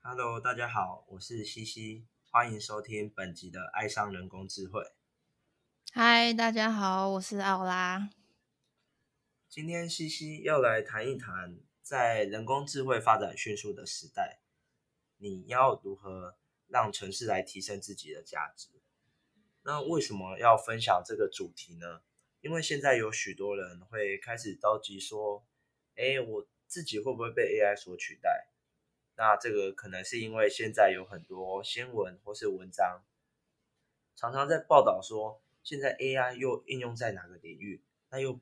Hello，大家好，我是西西，欢迎收听本集的《爱上人工智慧》。嗨，大家好，我是奥拉。今天西西要来谈一谈，在人工智慧发展迅速的时代，你要如何让城市来提升自己的价值？那为什么要分享这个主题呢？因为现在有许多人会开始着急说：“哎，我自己会不会被 AI 所取代？”那这个可能是因为现在有很多新闻或是文章，常常在报道说，现在 AI 又应用在哪个领域？那又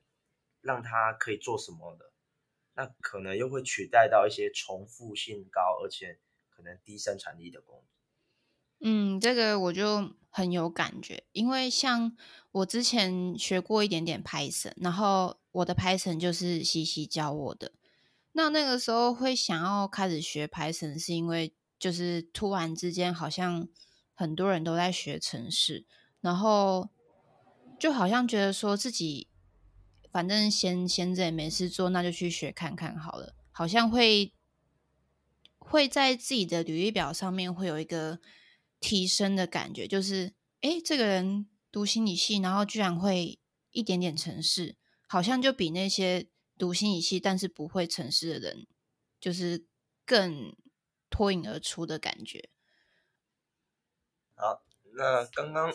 让它可以做什么的？那可能又会取代到一些重复性高而且可能低生产力的工作。嗯，这个我就很有感觉，因为像我之前学过一点点 Python，然后我的 Python 就是西西教我的。那那个时候会想要开始学 Python，是因为就是突然之间好像很多人都在学程式，然后就好像觉得说自己反正闲闲着也没事做，那就去学看看好了，好像会会在自己的履历表上面会有一个提升的感觉，就是诶，这个人读心理系，然后居然会一点点程式，好像就比那些。读心理系但是不会城市的人，就是更脱颖而出的感觉。好，那刚刚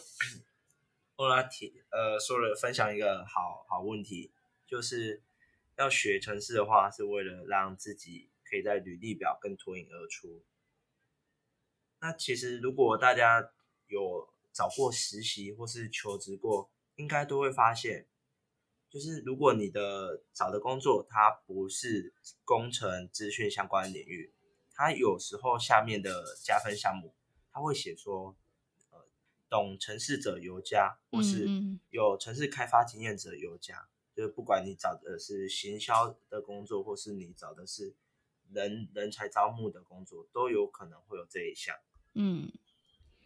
欧拉提呃说了分享一个好好问题，就是要学城市的话，是为了让自己可以在履历表更脱颖而出。那其实如果大家有找过实习或是求职过，应该都会发现。就是如果你的找的工作它不是工程资讯相关领域，它有时候下面的加分项目，它会写说，呃，懂城市者尤佳，或是有城市开发经验者尤佳。就是不管你找的是行销的工作，或是你找的是人人才招募的工作，都有可能会有这一项。嗯，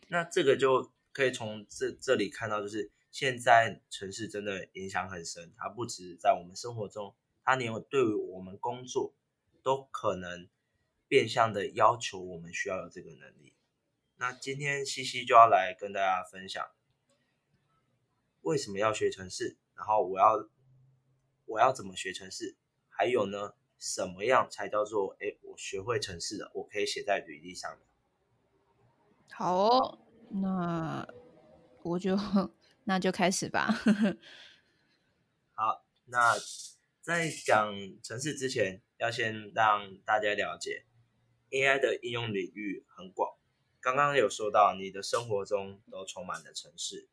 那这个就可以从这这里看到，就是。现在城市真的影响很深，它不止在我们生活中，它连对于我们工作都可能变相的要求我们需要有这个能力。那今天西西就要来跟大家分享，为什么要学城市，然后我要我要怎么学城市，还有呢，什么样才叫做哎我学会城市了，我可以写在履历上面。好，那我就。那就开始吧。好，那在讲城市之前，要先让大家了解 AI 的应用领域很广。刚刚有说到，你的生活中都充满了城市。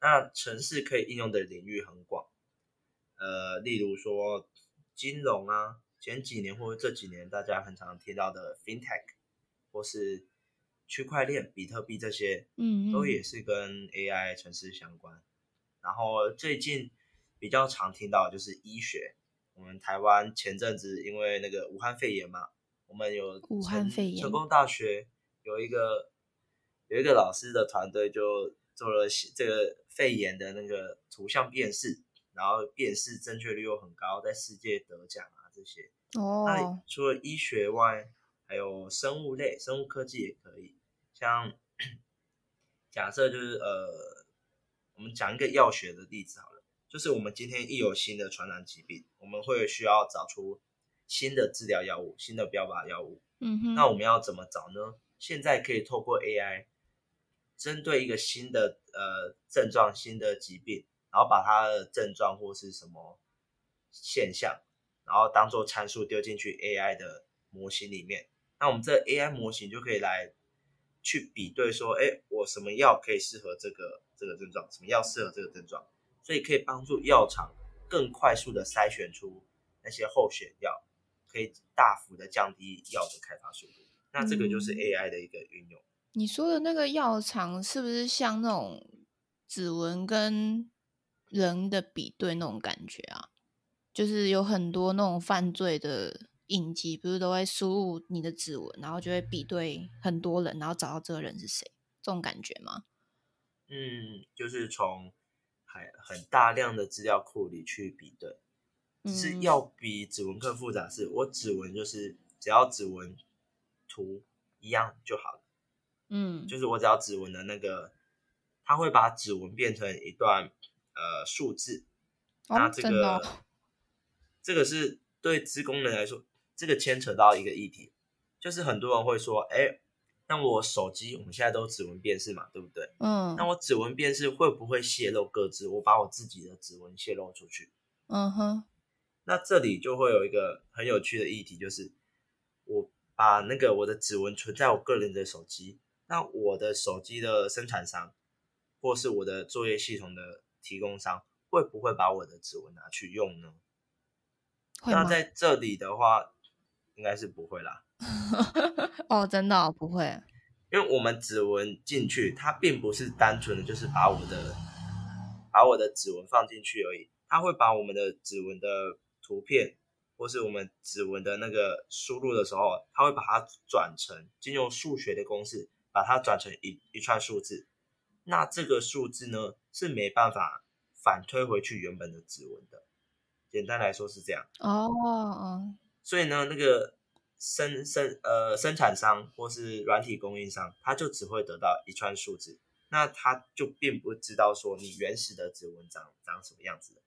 那城市可以应用的领域很广，呃，例如说金融啊，前几年或者这几年大家很常听到的 FinTech，或是。区块链、比特币这些，嗯，都也是跟 AI 城市相关。然后最近比较常听到就是医学，我们台湾前阵子因为那个武汉肺炎嘛，我们有武汉肺炎，成功大学有一个有一个老师的团队就做了这个肺炎的那个图像辨识，然后辨识正确率又很高，在世界得奖啊这些。哦，那除了医学外，还有生物类、生物科技也可以，像假设就是呃，我们讲一个药学的例子好了，就是我们今天一有新的传染疾病，我们会需要找出新的治疗药物、新的标靶药物。嗯哼，那我们要怎么找呢？现在可以透过 AI，针对一个新的呃症状、新的疾病，然后把它的症状或是什么现象，然后当做参数丢进去 AI 的模型里面。那我们这 AI 模型就可以来去比对说，哎，我什么药可以适合这个这个症状，什么药适合这个症状，所以可以帮助药厂更快速的筛选出那些候选药，可以大幅的降低药的开发速度。那这个就是 AI 的一个运用。你说的那个药厂是不是像那种指纹跟人的比对那种感觉啊？就是有很多那种犯罪的。影集不是都会输入你的指纹，然后就会比对很多人，然后找到这个人是谁，这种感觉吗？嗯，就是从很很大量的资料库里去比对，是要比指纹更复杂。是我指纹就是只要指纹图一样就好了。嗯，就是我只要指纹的那个，它会把指纹变成一段呃数字。那哦，这个、真的哦，这个是对资工人来说，这个牵扯到一个议题，就是很多人会说，哎，那我手机我们现在都指纹辨识嘛，对不对？嗯那我指纹辨识会不会泄露各自？我把我自己的指纹泄露出去？嗯哼，那这里就会有一个很有趣的议题，就是我把那个我的指纹存在我个人的手机，那我的手机的生产商或是我的作业系统的提供商，会不会把我的指纹拿去用呢？那在这里的话，应该是不会啦，哦，真的哦、不会，因为我们指纹进去，它并不是单纯的就是把我的把我的指纹放进去而已，它会把我们的指纹的图片，或是我们指纹的那个输入的时候，它会把它转成，经由数学的公式把它转成一一串数字。那这个数字呢是没办法反推回去原本的指纹的。简单来说是这样。哦哦，所以呢，那个生生呃生产商或是软体供应商，他就只会得到一串数字，那他就并不知道说你原始的指纹长长什么样子的。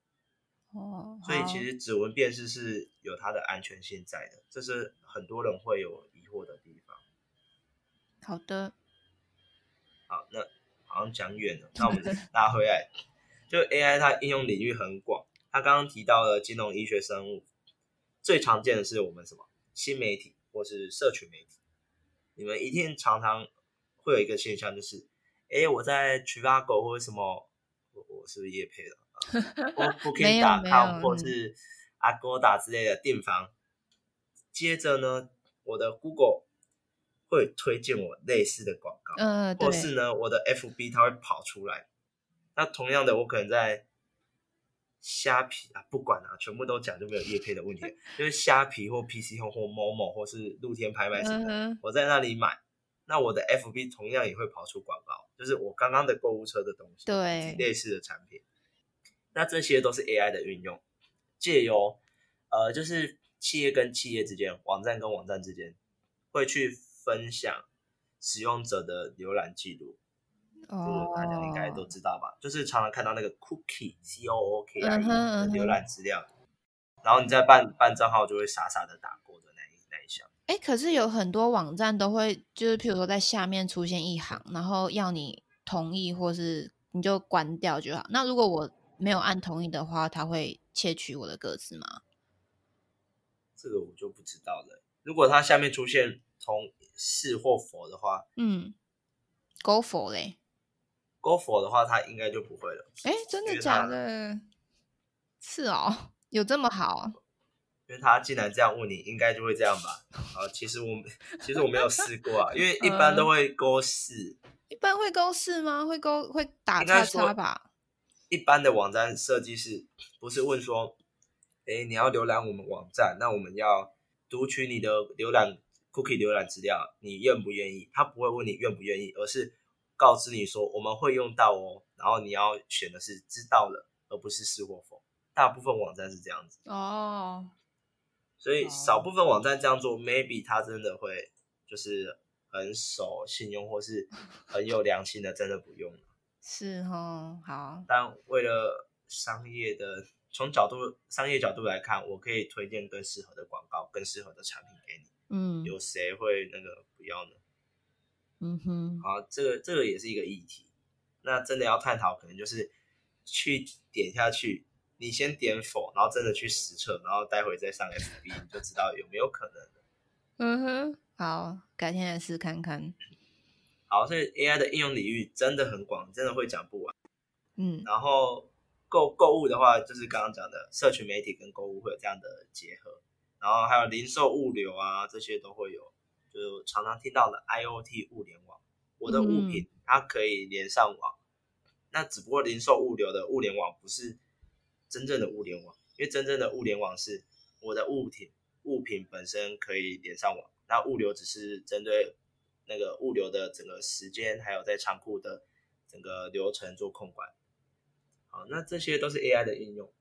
哦，所以其实指纹辨识是有它的安全性在的，这是很多人会有疑惑的地方。好的，好，那好像讲远了，那我们拉回来，就 AI 它应用领域很广，它刚刚提到了金融、医学、生物，最常见的是我们什么新媒体或是社群媒体。你们一定常常会有一个现象，就是，哎，我在 Trivago 或者什么，我我是不是也配了？或没有没有 Booking.com 或嗯是 Agoda 之类的订房，接着呢，我的 Google 会推荐我类似的广告，呃，对或，是呢，我的 FB 它会跑出来。那同样的，我可能在虾皮啊，不管啊，全部都讲就没有叶配的问题，就是虾皮或 PC 或或某某或是露天拍卖什么的，我在那里买，那我的 FB 同样也会跑出广告，就是我刚刚的购物车的东西，对类似的产品。那这些都是 AI 的运用，借由呃，就是企业跟企业之间，网站跟网站之间，会去分享使用者的浏览记录。这哦个，大家应该都知道吧？就是常常看到那个 cookie c o o k i 嗯 e 的浏览资料，然后你在办办账号就会傻傻的打过的那一那一项。哎，可是有很多网站都会，就是譬如说在下面出现一行，然后要你同意，或是你就关掉就好。那如果我没有按同意的话，他会窃取我的个资吗？这个我就不知道了。如果它下面出现同是或否的话嗯，Go for 嘞？，go for 的话，他应该就不会了，哎，真的假的？是哦，有这么好？因为他既然这样问你，应该就会这样吧。啊，其实我其实我没有试过啊，因为一般都会勾四。一般会勾四吗？会勾会打叉叉吧？一般的网站设计师不是问说，哎，你要浏览我们网站，那我们要读取你的浏览 cookie 浏览资料，你愿不愿意？他不会问你愿不愿意，而是告知你说我们会用到哦，然后你要选的是知道了，而不是是或否。大部分网站是这样子，哦，所以哦少部分网站这样做，maybe 他真的会就是很守信用，或是很有良心的，真的不用。是哦，好，但为了商业的从角度商业角度来看，我可以推荐更适合的广告、更适合的产品给你。嗯有谁会那个不要呢？嗯哼，好，这个这个也是一个议题。那真的要探讨，可能就是去点下去，你先点否，然后真的去实测，然后待会再上 FB，你就知道有没有可能了。嗯哼，好，改天来试看看。好，所以 AI 的应用领域真的很广，真的会讲不完。嗯然后购购物的话，就是刚刚讲的社群媒体跟购物会有这样的结合，然后还有零售物流啊，这些都会有，就常常听到的 IOT 物联网，我的物品它可以连上网，那只不过零售物流的物联网不是真正的物联网，因为真正的物联网是我的物品物品本身可以连上网，那物流只是针对那个物流的整个时间，还有在仓库的整个流程做控管。好，那这些都是 AI 的应用，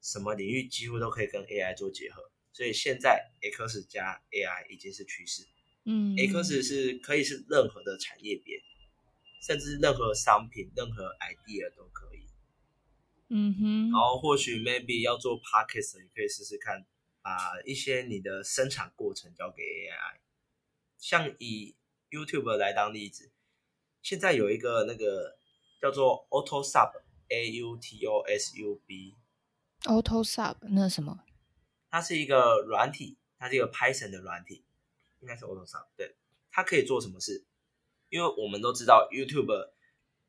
什么领域几乎都可以跟 AI 做结合，所以现在 X 加 AI 已经是趋势。嗯 X 是可以是任何的产业别，甚至任何商品、任何 idea 都可以。嗯哼，然后或许 maybe 要做 podcast，你可以试试看，把一些你的生产过程交给 AI。像以 YouTube 来当例子，现在有一个那个叫做 Auto Sub，A U T O S U B，Auto Sub 那什么？它是一个软体，它是一个 Python 的软体，应该是 Auto Sub。对，它可以做什么事？因为我们都知道 YouTube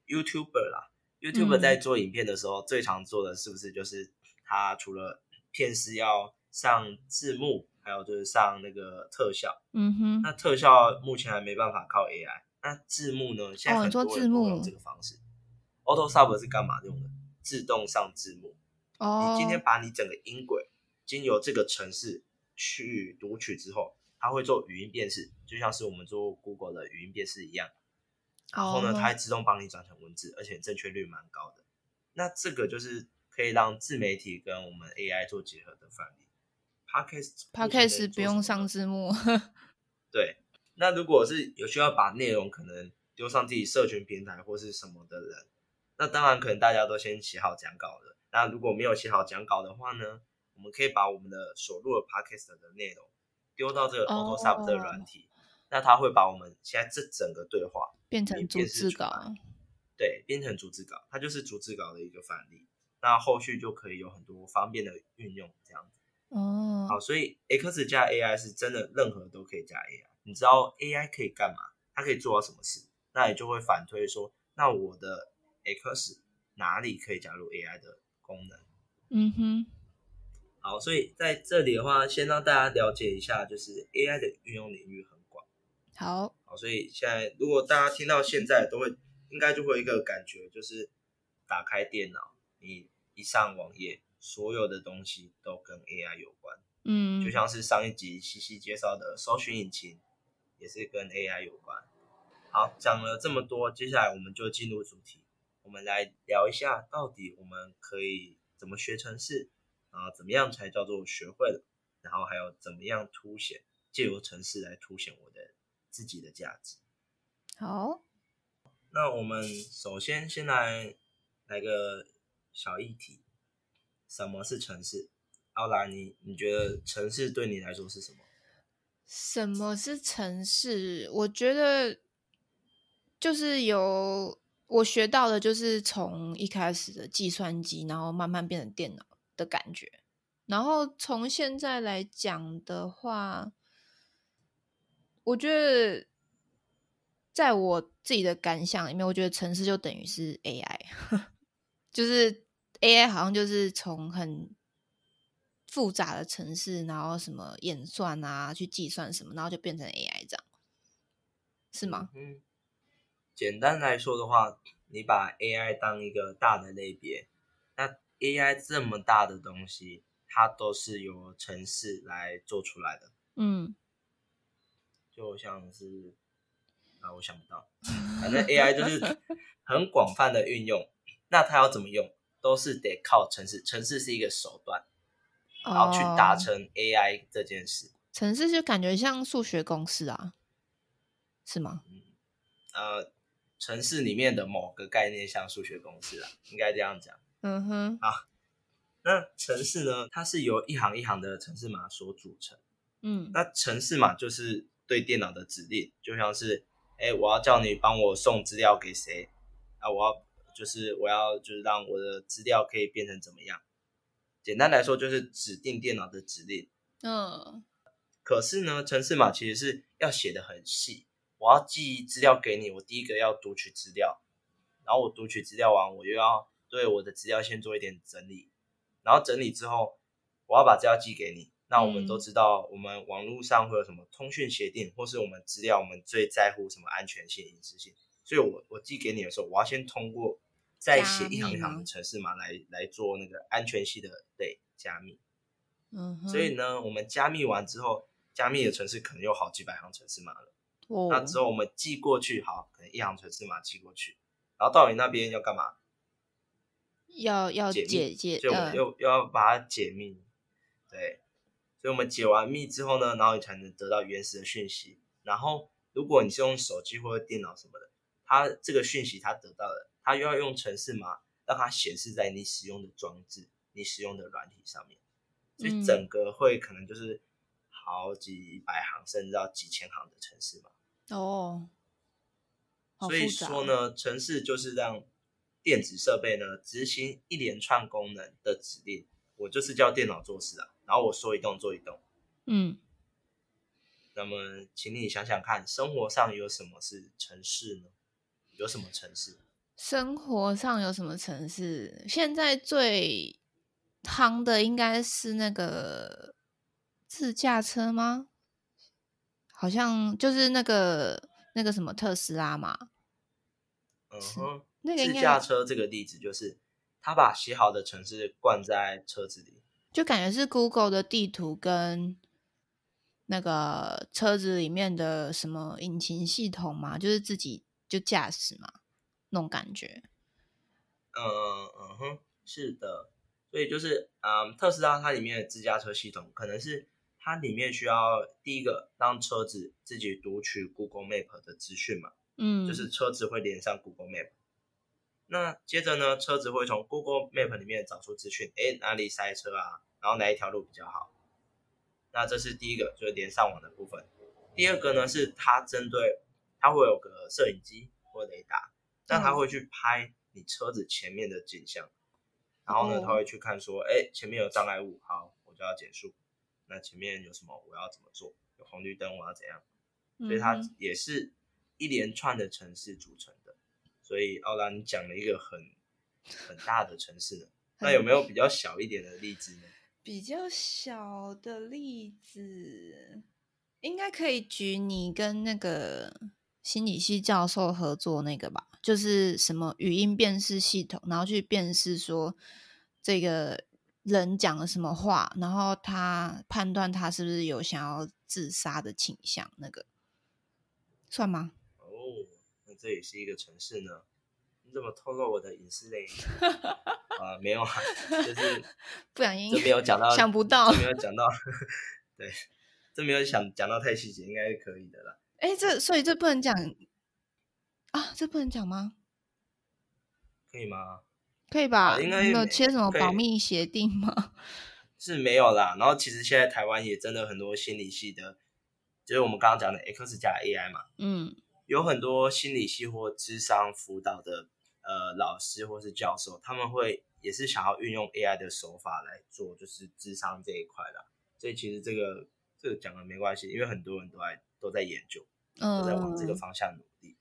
YouTuber 啦，YouTuber 嗯在做影片的时候，最常做的是不是就是它除了片师要上字幕，还有就是上那个特效。嗯哼，那特效目前还没办法靠 AI，那字幕呢？现在很多人都用这个方式。Auto Sub 是干嘛用的？自动上字幕。哦，你今天把你整个音轨经由这个城市去读取之后，它会做语音辨识，就像是我们做 Google 的语音辨识一样。然后呢，哦它会自动帮你转成文字，而且正确率蛮高的。那这个就是可以让自媒体跟我们 AI 做结合的范例。Podcast Podcast 不用上字幕，对，那如果是有需要把内容可能丢上自己社群平台或是什么的人，那当然可能大家都先写好讲稿了。那如果没有写好讲稿的话呢，我们可以把我们的所录的 podcast 的内容丢到这个哦 AutoSub 这个软体，那它会把我们现在这整个对话变成逐字稿。对变成逐字稿，它就是逐字稿的一个范例。那后续就可以有很多方便的运用，这样子。哦，好，所以 X 加 AI 是真的任何都可以加 AI。你知道 AI 可以干嘛？它可以做到什么事？那你就会反推说，那我的 X 哪里可以加入 AI 的功能？嗯哼，好，所以在这里的话，先让大家了解一下，就是 AI 的运用领域很广。好，好，所以现在如果大家听到现在，都会应该就会有一个感觉，就是打开电脑，你一上网页，所有的东西都跟 AI 有关。嗯，就像是上一集西西介绍的搜寻引擎，也是跟 AI 有关。好，讲了这么多，接下来我们就进入主题，我们来聊一下，到底我们可以怎么学程式，啊，怎么样才叫做学会了，然后还有怎么样凸显，借由城市来凸显我的自己的价值。好，那我们首先先来来个小议题，什么是城市？奥拉，你你觉得城市对你来说是什么？什么是城市？我觉得就是有我学到的，就是从一开始的计算机，然后慢慢变成电脑的感觉。然后从现在来讲的话，我觉得在我自己的感想里面，我觉得城市就等于是 AI，就是 AI 好像就是从很复杂的城市，然后什么演算啊，去计算什么，然后就变成 AI 这样，是吗？嗯，简单来说的话，你把 AI 当一个大的类别，那 AI 这么大的东西，它都是由城市来做出来的，嗯就像是啊，我想不到，反正 AI 就是 很广泛的运用，那它要怎么用，都是得靠城市，城市是一个手段，然后去达哦成 AI 这件事。城市就感觉像数学公式啊，是吗？呃，城市里面的某个概念像数学公式啊，应该这样讲。嗯哼，那城市呢，它是由一行一行的城市码所组成。嗯那城市码就是对电脑的指令，就像是，哎，我要叫你帮我送资料给谁啊？我要就是我要就是让我的资料可以变成怎么样？简单来说，就是指定电脑的指令。嗯可是呢，城市码其实是要写的很细。我要寄资料给你，我第一个要读取资料，然后我读取资料完，我又要对我的资料先做一点整理，然后整理之后，我要把资料寄给你。那我们嗯都知道，我们网络上会有什么通讯协定，或是我们资料，我们最在乎什么安全性、隐私性。所以我我寄给你的时候，我要先通过再写一行一行的程式码来来做那个安全性的对加密。嗯哼，所以呢，我们加密完之后，加密的程式可能有好几百行程式码了。哦，那之后我们寄过去，好，可能一行程式码寄过去，然后到你那边要干嘛？要要解密解解所以我们呃又又要把它解密，对，所以我们解完密之后呢，然后你才能得到原始的讯息，然后如果你是用手机或者电脑什么的，它这个讯息它得到了，它又要用程式码让它显示在你使用的装置、你使用的软体上面，所以整个会可能就是好几百行甚至到几千行的程式码。哦，所以说呢，程式就是让电子设备呢执行一连串功能的指令。我就是叫电脑做事啊，然后我说一动做一动。嗯。那么，请你想想看，生活上有什么是城市呢？有什么城市？生活上有什么城市？现在最夯的应该是那个自驾车吗？好像就是那个那个什么特斯拉嘛。嗯哼，自驾车这个例子就是，他把写好的城市灌在车子里，就感觉是 Google 的地图跟那个车子里面的什么引擎系统嘛，就是自己就驾驶嘛，那种感觉。嗯嗯哼，是的，所以就是嗯，特斯拉它里面的自驾车系统可能是。它里面需要第一个让车子自己读取 Google Map 的资讯嘛，嗯，就是车子会连上 Google Map。那接着呢，车子会从 Google Map 里面找出资讯，哎，哪里塞车啊？然后哪一条路比较好？那这是第一个，就是连上网的部分。第二个呢，是它针对它会有个摄影机或雷达，那它会去拍你车子前面的景象，然后呢，它会去看说，哎，前面有障碍物，好，我就要减速。那前面有什么？我要怎么做？有红绿灯，我要怎样？所以它也是一连串的城市组成的。所以奥拉，你讲了一个很很大的城市 呢。那有没有比较小一点的例子呢？比较小的例子，应该可以举你跟那个心理系教授合作那个吧？就是什么语音辨识系统，然后去辨识说这个。人讲了什么话，然后他判断他是不是有想要自杀的倾向，那个算吗？这也是一个城市呢。你怎么透露我的隐私嘞？啊，没有啊，就是不小心，这没有讲到，想不到，没有讲到，对，这没有想讲到太细节，应该是可以的啦。哎，这所以这不能讲啊？这不能讲吗？可以吗？可以吧？应该有签什么保密协定吗？是没有啦。然后其实现在台湾也真的很多心理系的，就是我们刚刚讲的 X 加 AI 嘛。嗯，有很多心理系或智商辅导的呃老师或是教授，他们会也是想要运用 AI 的手法来做，就是智商这一块啦。所以其实这个这个讲的没关系，因为很多人都在都在研究，都在往这个方向努力。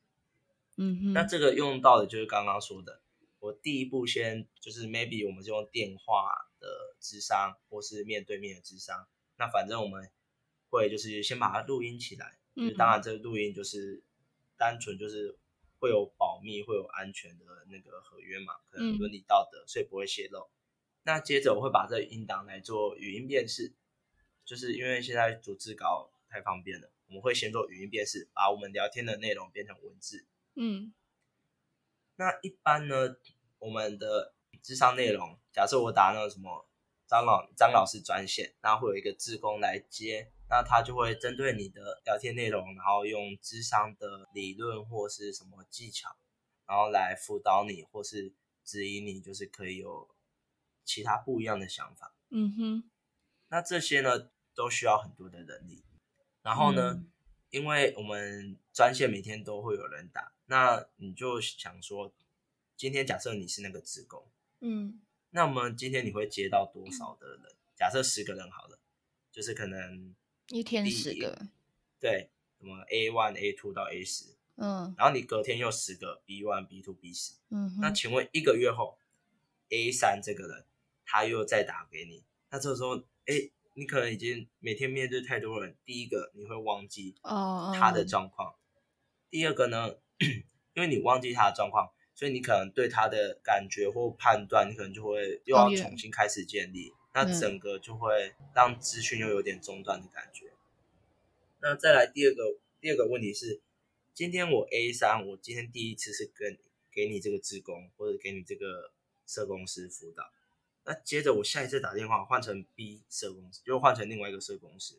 嗯哼。那这个用到的就是刚刚说的。我第一步先就是 maybe 我们就用电话的智商或是面对面的智商，那反正我们会就是先把它录音起来，嗯，当然这个录音就是单纯就是会有保密会有安全的那个合约嘛，可能伦理道德，所以不会泄露。那接着我会把这音档来做语音辨识，就是因为现在组织稿太方便了，我们会先做语音辨识，把我们聊天的内容变成文字，嗯。那一般呢，我们的智商内容，假设我打那个什么张老张老师专线，那会有一个志工来接，那他就会针对你的聊天内容，然后用智商的理论或是什么技巧，然后来辅导你或是指引你，就是可以有其他不一样的想法。嗯哼，那这些呢都需要很多的能力，然后呢，因为我们专线每天都会有人打。那你就想说，今天假设你是那个职工，嗯，那么今天你会接到多少的人？假设十个人好了，就是可能一天十个，对，什么 A one A two 到 A 十，嗯，然后你隔天又十个 B one B two B 十，嗯，那请问一个月后 A 三这个人他又再打给你，那这时候，哎，你可能已经每天面对太多人，第一个你会忘记哦他的。状况，第二个呢？因为你忘记他的状况，所以你可能对他的感觉或判断，你可能就会又要重新开始建立，那整个就会让资讯又有点中断的感觉。那再来第二个第二个问题是，今天我 A 三，我今天第一次是跟给你这个职工或者给你这个社公司辅导，那接着我下一次打电话换成 B 社公司，又换成另外一个社公司，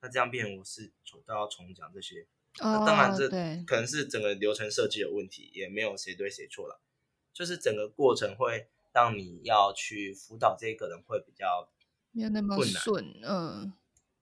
那这样变我是重都要重讲这些。哦，那当然这对，可能是整个流程设计有问题，也没有谁对谁错了，就是整个过程会让你要去辅导这个人会比较没有那么困难顺，嗯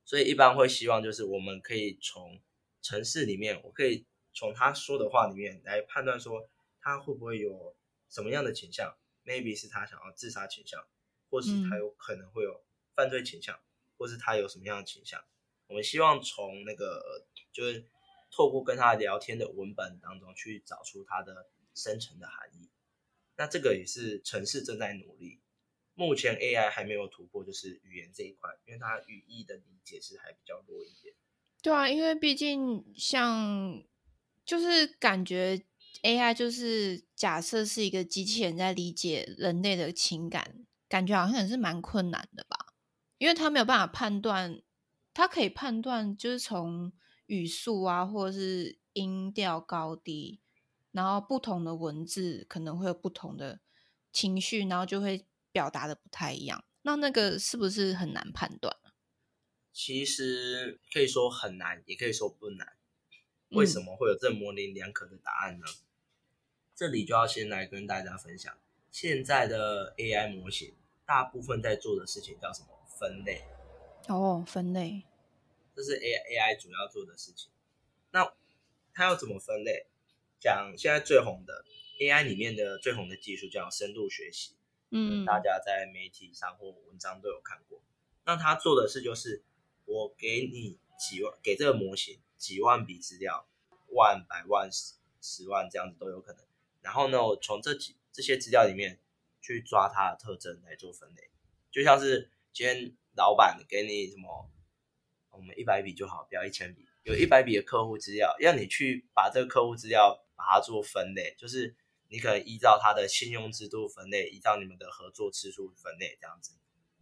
所以一般会希望就是我们可以从城市里面，我可以从他说的话里面来判断说他会不会有什么样的倾向，maybe 是他想要自杀倾向，或是他嗯有可能会有犯罪倾向，或是他有什么样的倾向。我们希望从那个就是透过跟他聊天的文本当中去找出他的深层的含义。那这个也是城市正在努力，目前 AI 还没有突破，就是语言这一块，因为它语义的理解是还比较弱一点。对啊，因为毕竟像就是感觉 AI 就是假设是一个机器人在理解人类的情感，感觉好像也是蛮困难的吧？因为它没有办法判断，它可以判断就是从语速啊，或者是音调高低，然后不同的文字可能会有不同的情绪，然后就会表达的不太一样。那那个是不是很难判断？其实可以说很难，也可以说不难。为什嗯么会有这模棱两可的答案呢？这里就要先来跟大家分享，现在的 AI 模型大部分在做的事情叫什么？分类，哦，分类，这是 AI AI 主要做的事情。那它要怎么分类？讲现在最红的 AI 里面的最红的技术叫深度学习，嗯，大家在媒体上或文章都有看过。那他做的事就是，我给你几万，给这个模型几万笔资料，万、百万、十十万这样子都有可能。然后呢，我从这几这些资料里面去抓它的特征来做分类，就像是今天老板给你什么，我们一百笔就好，不要一千笔，有一百笔的客户资料，要你去把这个客户资料把它做分类，就是你可能依照他的信用制度分类，依照你们的合作次数分类这样子。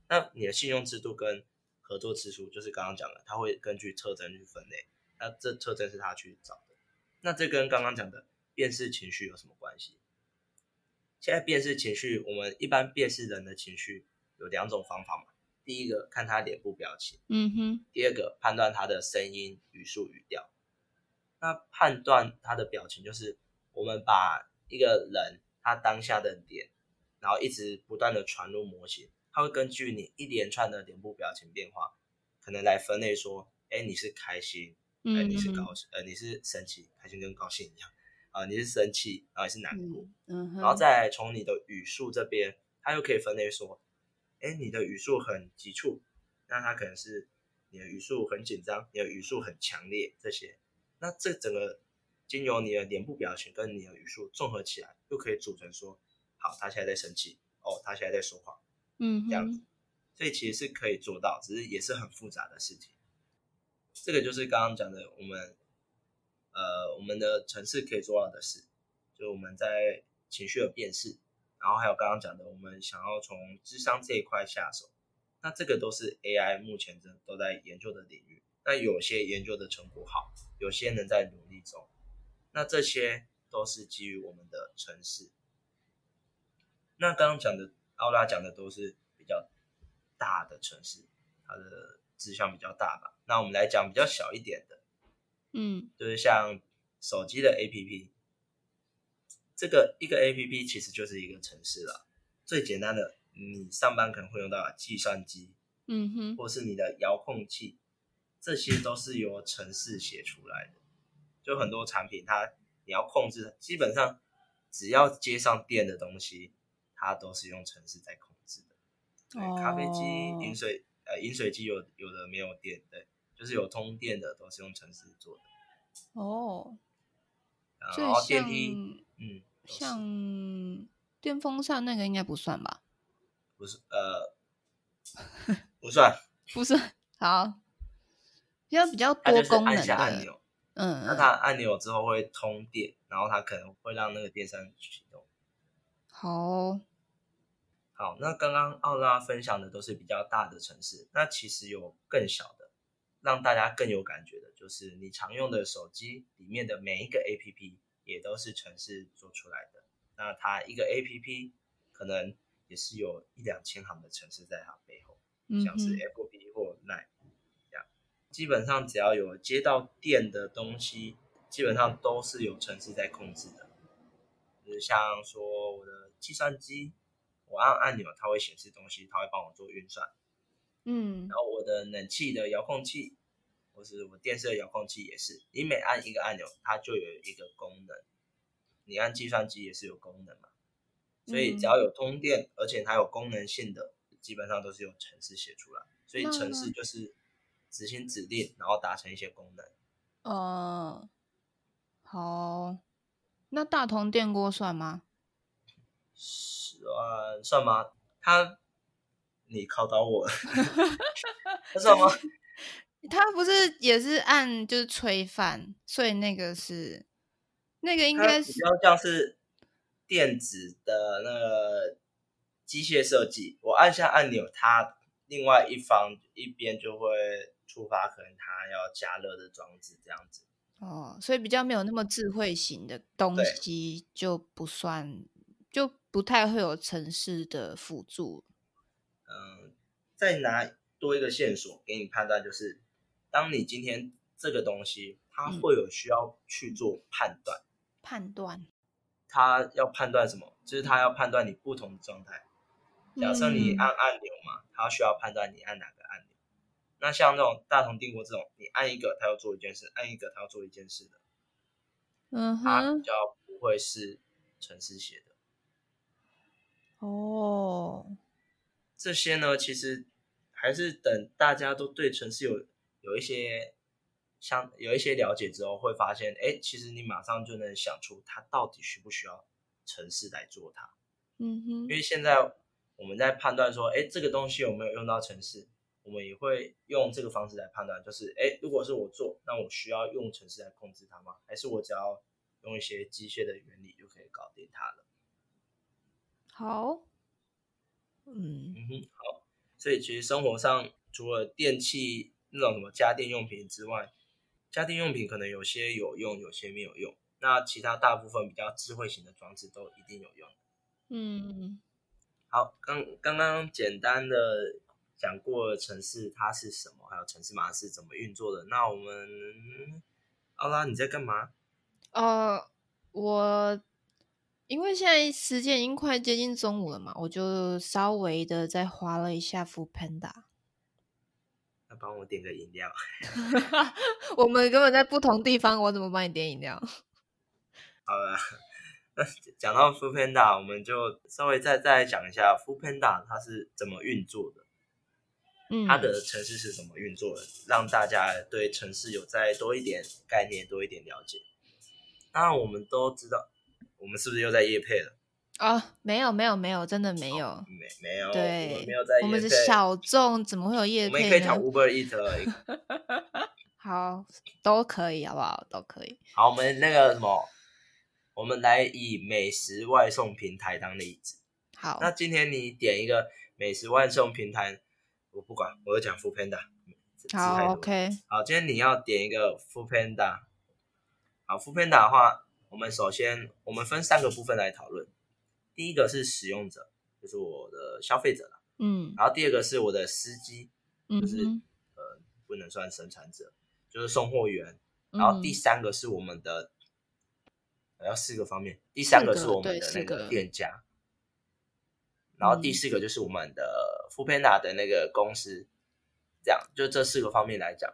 那你的信用制度跟合作次数，就是刚刚讲的，它会根据特征去分类。那这特征是他去找的。那这跟刚刚讲的辨识情绪有什么关系？现在辨识情绪，我们一般辨识人的情绪有两种方法嘛。第一个看他脸部表情，嗯哼，第二个判断他的声音、语速、语调。那判断他的表情，就是我们把一个人他当下的脸，然后一直不断的传入模型，它会根据你一连串的脸部表情变化，可能来分类说，哎，你是开心，呃，嗯，你是高兴，呃，你是生气，开心跟高兴一样，啊、你是生气，然后你是难过，嗯，嗯，然后再来从你的语速这边，他又可以分类说，哎，你的语速很急促，那他可能是你的语速很紧张，你的语速很强烈这些，那这整个经由你的脸部表情跟你的语速综合起来，就可以组成说，好，他现在在生气，哦，他现在在说谎，嗯这样子，所以其实是可以做到，只是也是很复杂的事情。这个就是刚刚讲的，我们呃我们的城市可以做到的事，就我们在情绪的辨识，然后还有刚刚讲的，我们想要从智商这一块下手，那这个都是 AI 目前真都在研究的领域。那有些研究的成果好，有些人在努力中，那这些都是基于我们的城市。那刚刚讲的奥拉讲的都是比较大的城市，它的志向比较大吧。那我们来讲比较小一点的，嗯就是像手机的 APP，这个一个 APP 其实就是一个城市了。最简单的，你上班可能会用到计算机，嗯哼，或是你的遥控器，这些都是由城市写出来的。就很多产品它你要控制，基本上只要接上电的东西，它都是用城市在控制的。对，咖啡机、哦饮水呃饮水机有有的没有电，对，就是有通电的都是用城市做的。哦，所然后电梯，像嗯，像电风扇那个应该不算吧？不是呃不算，不是，好，比较比较多功能的，下按钮，嗯，那它按钮之后会通电，然后它可能会让那个电扇启动。好哦，好，那刚刚奥拉分享的都是比较大的城市，那其实有更小的，让大家更有感觉的，就是你常用的手机里面的每一个 APP 也都是城市做出来的。那它一个 APP 可能也是有一两千行的城市在它背后，嗯像是哼，FB 或 Line 这样。基本上只要有接到电的东西，基本上都是有程式在控制的。就是像说我的计算机，我按按钮它会显示东西，它会帮我做运算。嗯然后我的冷气的遥控器，或是我电视的遥控器也是，你每按一个按钮，它就有一个功能。你按计算机也是有功能嘛，所以只要有通电，而且它有功能性的，基本上都是由程式写出来。所以那程式就是执行指令，然后达成一些功能。呃，好，那大同电锅算吗？算算吗？它你考倒我了，它算吗？它不是也是按就是炊饭，所以那个是那个应它该是比较像是电子的那个机械设计。我按下按钮，它另外一方一边就会触发可能它要加热的装置这样子。哦，所以比较没有那么智慧型的东西就不算，就不太会有城市的辅助。嗯，再拿多一个线索给你判断，就是当你今天这个东西，它嗯会有需要去做判断。判断，它要判断什么？就是它要判断你不同的状态。假设你嗯按按钮嘛，它需要判断你按哪个。那像那种大同帝国这种，你按一个它要做一件事，按一个它要做一件事的，嗯哼，它比较不会是城市写的。哦，这些呢，其实还是等大家都对城市有有一些像有一些了解之后，会发现，哎，其实你马上就能想出它到底需不需要城市来做它。嗯哼因，为现在我们在判断说，哎，这个东西有没有用到程式，我们也会用这个方式来判断，就是，哎，如果是我做，那我需要用程式来控制它吗？还是我只要用一些机械的原理就可以搞定它了？好，嗯嗯哼，好。所以其实生活上除了电器那种什么家电用品之外，家电用品可能有些有用，有些没有用。那其他大部分比较智慧型的装置都一定有用。嗯，好，刚刚刚简单的讲过城市它是什么，还有城市码是怎么运作的。那我们奥拉你在干嘛？呃，我因为现在时间已经快接近中午了嘛，我就稍微的再划了一下 Food Panda。那帮我点个饮料。我们根本在不同地方，我怎么帮你点饮料？好了，那讲到 Food Panda，我们就稍微再再来讲一下 Food Panda 它是怎么运作的，嗯，它的城市是怎么运作的，让大家对城市有再多一点概念，多一点了解。那，我们都知道，我们是不是又在夜配了？哦，没有没有没有，真的没有。没没有，我对们没有在，我们是小众，怎么会有夜配我们也可以讲？Uber Eat 了。好，都可以，好不好？都可以。好，我们那个什么，我们来以美食外送平台当例子。好，那今天你点一个美食外送平台，我不管，我就讲 Food Panda。好，OK。好，今天你要点一个 Food Panda。好，Food Panda 的话，我们首先我们分三个部分来讨论。第一个是使用者，就是我的消费者啦嗯然后第二个是我的司机，就是嗯，呃不能算生产者，就是送货员。然后第嗯三个是我们的，呃要四个方面，第三个是我们的那个个店家，然后第嗯四个就是我们的 f o o Panda 的那个公司，这样就这四个方面来讲。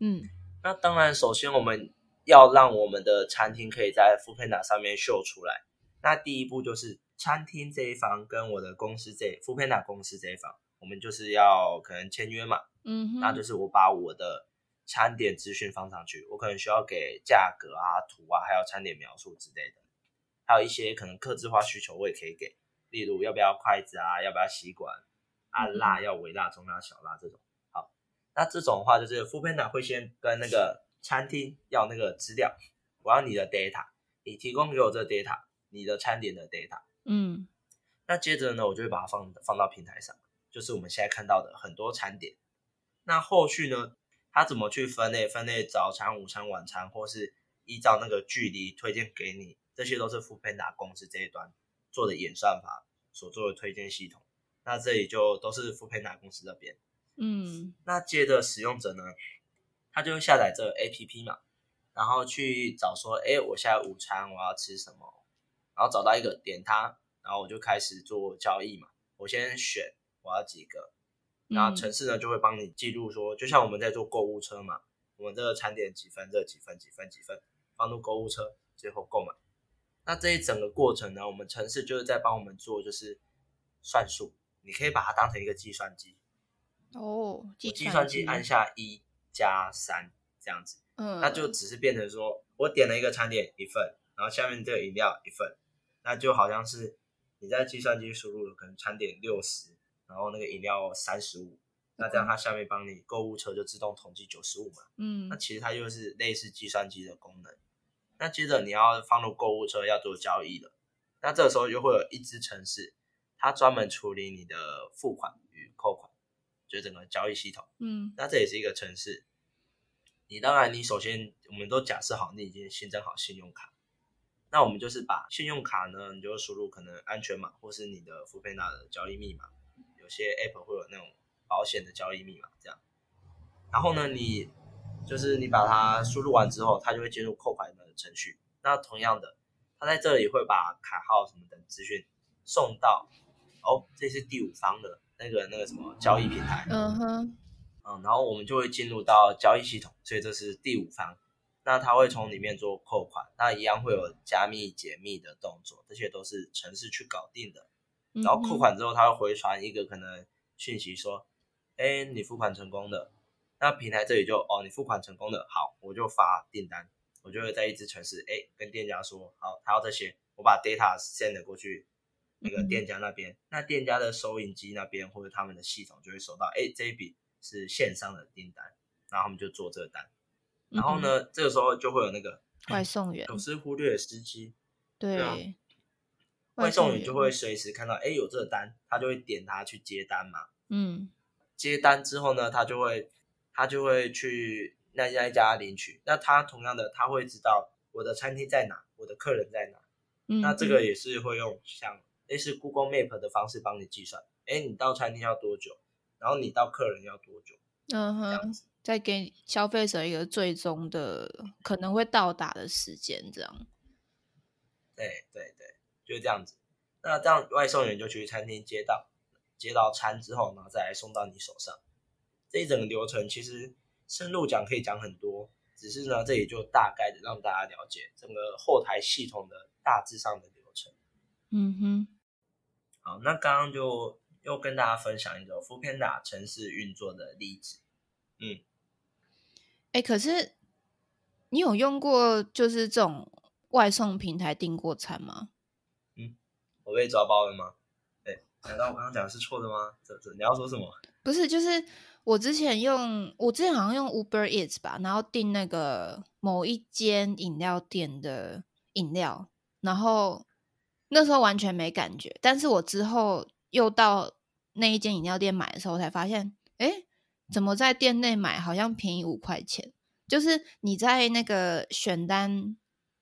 嗯那当然，首先我们要让我们的餐厅可以在 f o o Panda 上面秀出来。那第一步就是餐厅这一方跟我的公司这 f o o Panda 公司这一方，我们就是要可能签约嘛。嗯，那就是我把我的餐点资讯放上去，我可能需要给价格啊、图啊，还有餐点描述之类的，还有一些可能客制化需求我也可以给，例如要不要筷子啊，要不要吸管，啊嗯辣要微辣、中辣、小辣这种。好，那这种的话就是 f o o Panda 会先跟那个餐厅要那个资料，我要你的 data，你提供给我这个 data，你的餐点的 data。嗯那接着呢，我就会把它放放到平台上，就是我们现在看到的很多餐点。那后续呢，它怎么去分类？分类早餐、午餐、晚餐，或是依照那个距离推荐给你，这些都是 f o o Panda 公司这一端做的演算法所做的推荐系统。那这里就都是 f o o Panda 公司这边。嗯那接着使用者呢，他就会下载这个 APP 嘛，然后去找说，哎，我现在午餐我要吃什么，然后找到一个点它，然后我就开始做交易嘛。我先选我要几个，然后城市呢就会帮你记录说，就像我们在做购物车嘛，我们这个餐点几分，这几分几分几分放入购物车，最后购买。那这一整个过程呢，我们城市就是在帮我们做就是算数，你可以把它当成一个计算机。哦，计算机按下一加三这样子，嗯，那就只是变成说我点了一个餐点一份，然后下面这个饮料一份，那就好像是你在计算机输入了可能餐点六十，然后那个饮料三十五，那这样它下面帮你购物车就自动统计九十五嘛，嗯，那其实它就是类似计算机的功能。那接着你要放入购物车要做交易了，那这个时候就会有一支城市，它专门处理你的付款与扣款。就整个交易系统，嗯，那这也是一个城市。你当然，你首先我们都假设好，你已经新增好信用卡。那我们就是把信用卡呢，你就输入可能安全码，或是你的付费纳的交易密码。有些 app 会有那种保险的交易密码，这样。然后呢，你就是你把它输入完之后，它就会进入扣款的程序。那同样的，它在这里会把卡号什么等资讯送到，哦，这是第五方的。那个那个什么交易平台，嗯哼，嗯，然后我们就会进入到交易系统，所以这是第五方，那他会从里面做扣款，那一样会有加密解密的动作，这些都是程式去搞定的。然后扣款之后，他会回传一个可能讯息说，哎，你付款成功的，那平台这里就哦，你付款成功的，好，我就发订单，我就会在一支城市，哎，跟店家说，好，他要这些，我把 data send 过去。那个店家那边，那店家的收银机那边或者他们的系统就会收到，哎，这一笔是线上的订单，然后他们就做这个单，然后呢，这个时候就会有那个外送员，总是忽略司机，对，外送员就会随时看到，哎，有这个单，他就会点他去接单嘛，嗯，接单之后呢，他就会他就会去那那一家领取，那他同样的他会知道我的餐厅在哪，我的客人在哪，嗯那这个也是会用像。类似 Google Map 的方式帮你计算，哎，你到餐厅要多久，然后你到客人要多久，嗯哼，再给消费者一个最终的可能会到达的时间，这样。对对对，就是这样子。那这样外送员就去餐厅接到接到餐之后，然后再来送到你手上。这一整个流程其实深入讲可以讲很多，只是呢，这里就大概的让大家了解整个后台系统的大致上的流程。嗯哼。好，那刚刚就又跟大家分享一个 f o o Panda 城市运作的例子。嗯，哎，可是你有用过就是这种外送平台订过餐吗？嗯，我被抓包了吗？哎，难道我刚刚讲的是错的吗？这这你要说什么？不是，就是我之前用，我之前好像用 Uber Eats 吧，然后订那个某一间饮料店的饮料，然后。那时候完全没感觉，但是我之后又到那一间饮料店买的时候，才发现，哎，怎么在店内买好像便宜五块钱？就是你在那个选单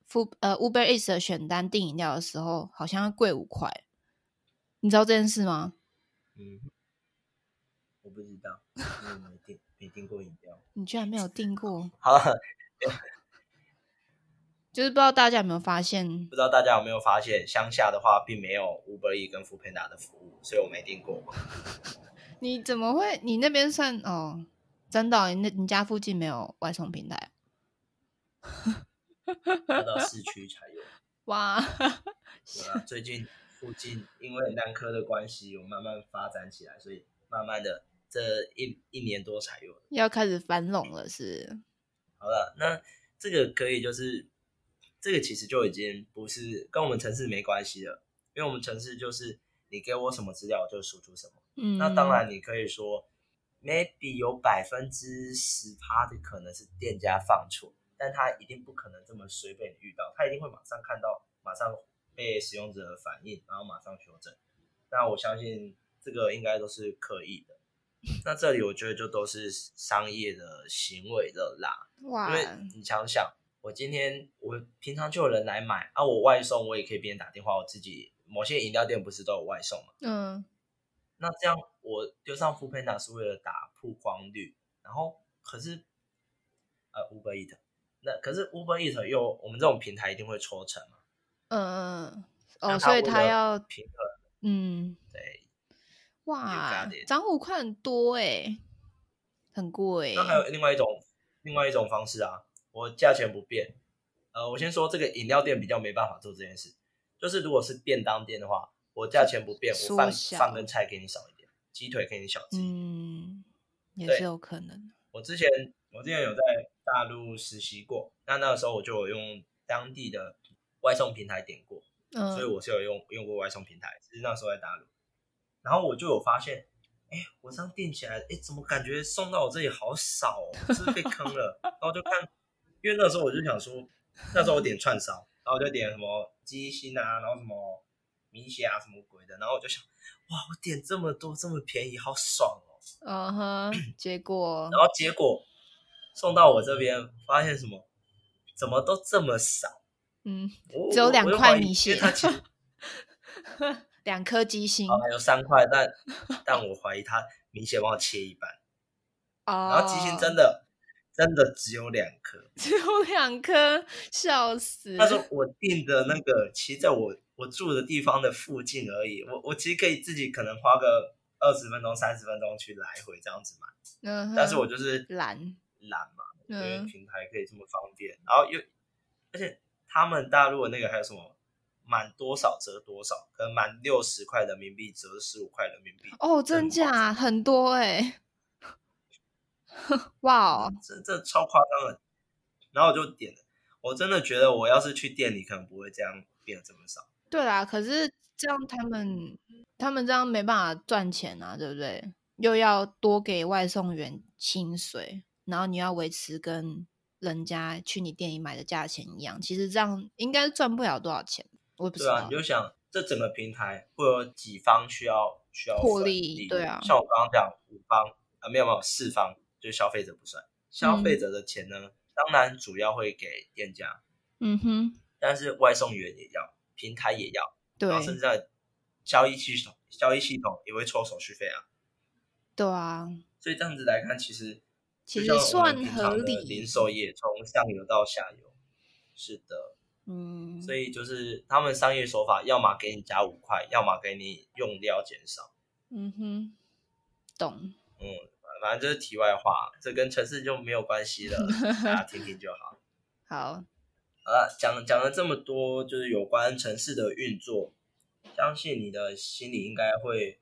付呃 Uber Eats 的选单订饮料的时候，好像要贵五块。你知道这件事吗？嗯，我不知道，没订没订过饮料。你居然没有订过？好。就是不知道大家有没有发现，不知道大家有没有发现，乡下的话并没有 Uber E 跟 f o o Panda 的服务，所以我没订过。你怎么会？你那边算哦？真的？你那你家附近没有外送平台？要到市区才有。哇！最近附近因为南科的关系，有慢慢发展起来，所以慢慢的这一一年多才有的。要开始繁荣了，是？好了，那这个可以就是。这个其实就已经不是跟我们城市没关系了，因为我们城市就是你给我什么资料，我就输出什么。嗯，那当然你可以说，maybe 有百分之十趴的可能是店家放错，但他一定不可能这么随便遇到，他一定会马上看到，马上被使用者反应，然后马上修正。那我相信这个应该都是可以的。那这里我觉得就都是商业的行为的啦，因为你想想。我今天我平常就有人来买啊，我外送我也可以别人打电话，我自己某些饮料店不是都有外送嘛？嗯，那这样我丢上副配 a 是为了打曝光率，然后可是呃 Uber Eat，那可是 Uber Eat 又我们这种平台一定会抽成嘛，嗯嗯嗯，哦，那所以他要平衡，嗯，对，哇涨五块很多哎，很贵那还有另外一种另外一种方式啊，我价钱不变，呃，我先说这个饮料店比较没办法做这件事，就是如果是便当店的话，我价钱不变，我饭缩小饭跟菜给你少一点，鸡腿给你小只一点。嗯，也是有可能。我之前我之前有在大陆实习过，那那个时候我就有用当地的外送平台点过，嗯，所以我是有用用过外送平台，只是那时候在大陆，然后我就有发现，哎，我这样订起来，哎，怎么感觉送到我这里好少哦，是不是被坑了？然后就看，因为那时候我就想说，那时候我点串烧，然后我就点什么鸡心啊，然后什么米血啊，什么鬼的，然后我就想，哇，我点这么多这么便宜，好爽哦。嗯哼，结果然后结果送到我这边，发现什么？怎么都这么少？嗯，只有两块米血因为它其实 两颗鸡心还有三块，但但我怀疑他明显帮我切一半，哦，然后鸡心真的真的只有两颗。只有两颗，笑死。他说我订的那个，其实在我我住的地方的附近而已，我我其实可以自己可能花个二十分钟、三十分钟去来回这样子买，嗯，但是我就是懒，懒嘛，因为嗯平台可以这么方便，然后又而且他们大陆的那个还有什么满多少折多少，可能满六十块人民币折十五块人民币，哦，真假很多哎，哇哦，这这超夸张的。然后我就点了，我真的觉得我要是去店里，可能不会这样变得这么少。对啦，可是这样他们他们这样没办法赚钱啊，对不对？又要多给外送员薪水，然后你要维持跟人家去你店里买的价钱一样，其实这样应该赚不了多少钱，我也不知道。对啊，你就想这整个平台会有几方需要需要获分利对啊像我刚刚讲五方啊，没有没有四方，就是消费者不算，消费者的钱呢，当然主要会给店家，嗯哼，但是外送员也要，平台也要，对然后甚至在交易系统交易系统也会抽手续费啊，对啊，所以这样子来看，其实其实算合理零售业从上游到下游，是的，嗯，所以就是他们商业手法，要么给你加五块，要么给你用料减少。嗯哼，懂。嗯，反正这是题外话，这跟城市就没有关系了，大家听听就好。好，好了，讲讲了这么多，就是有关城市的运作，相信你的心里应该会，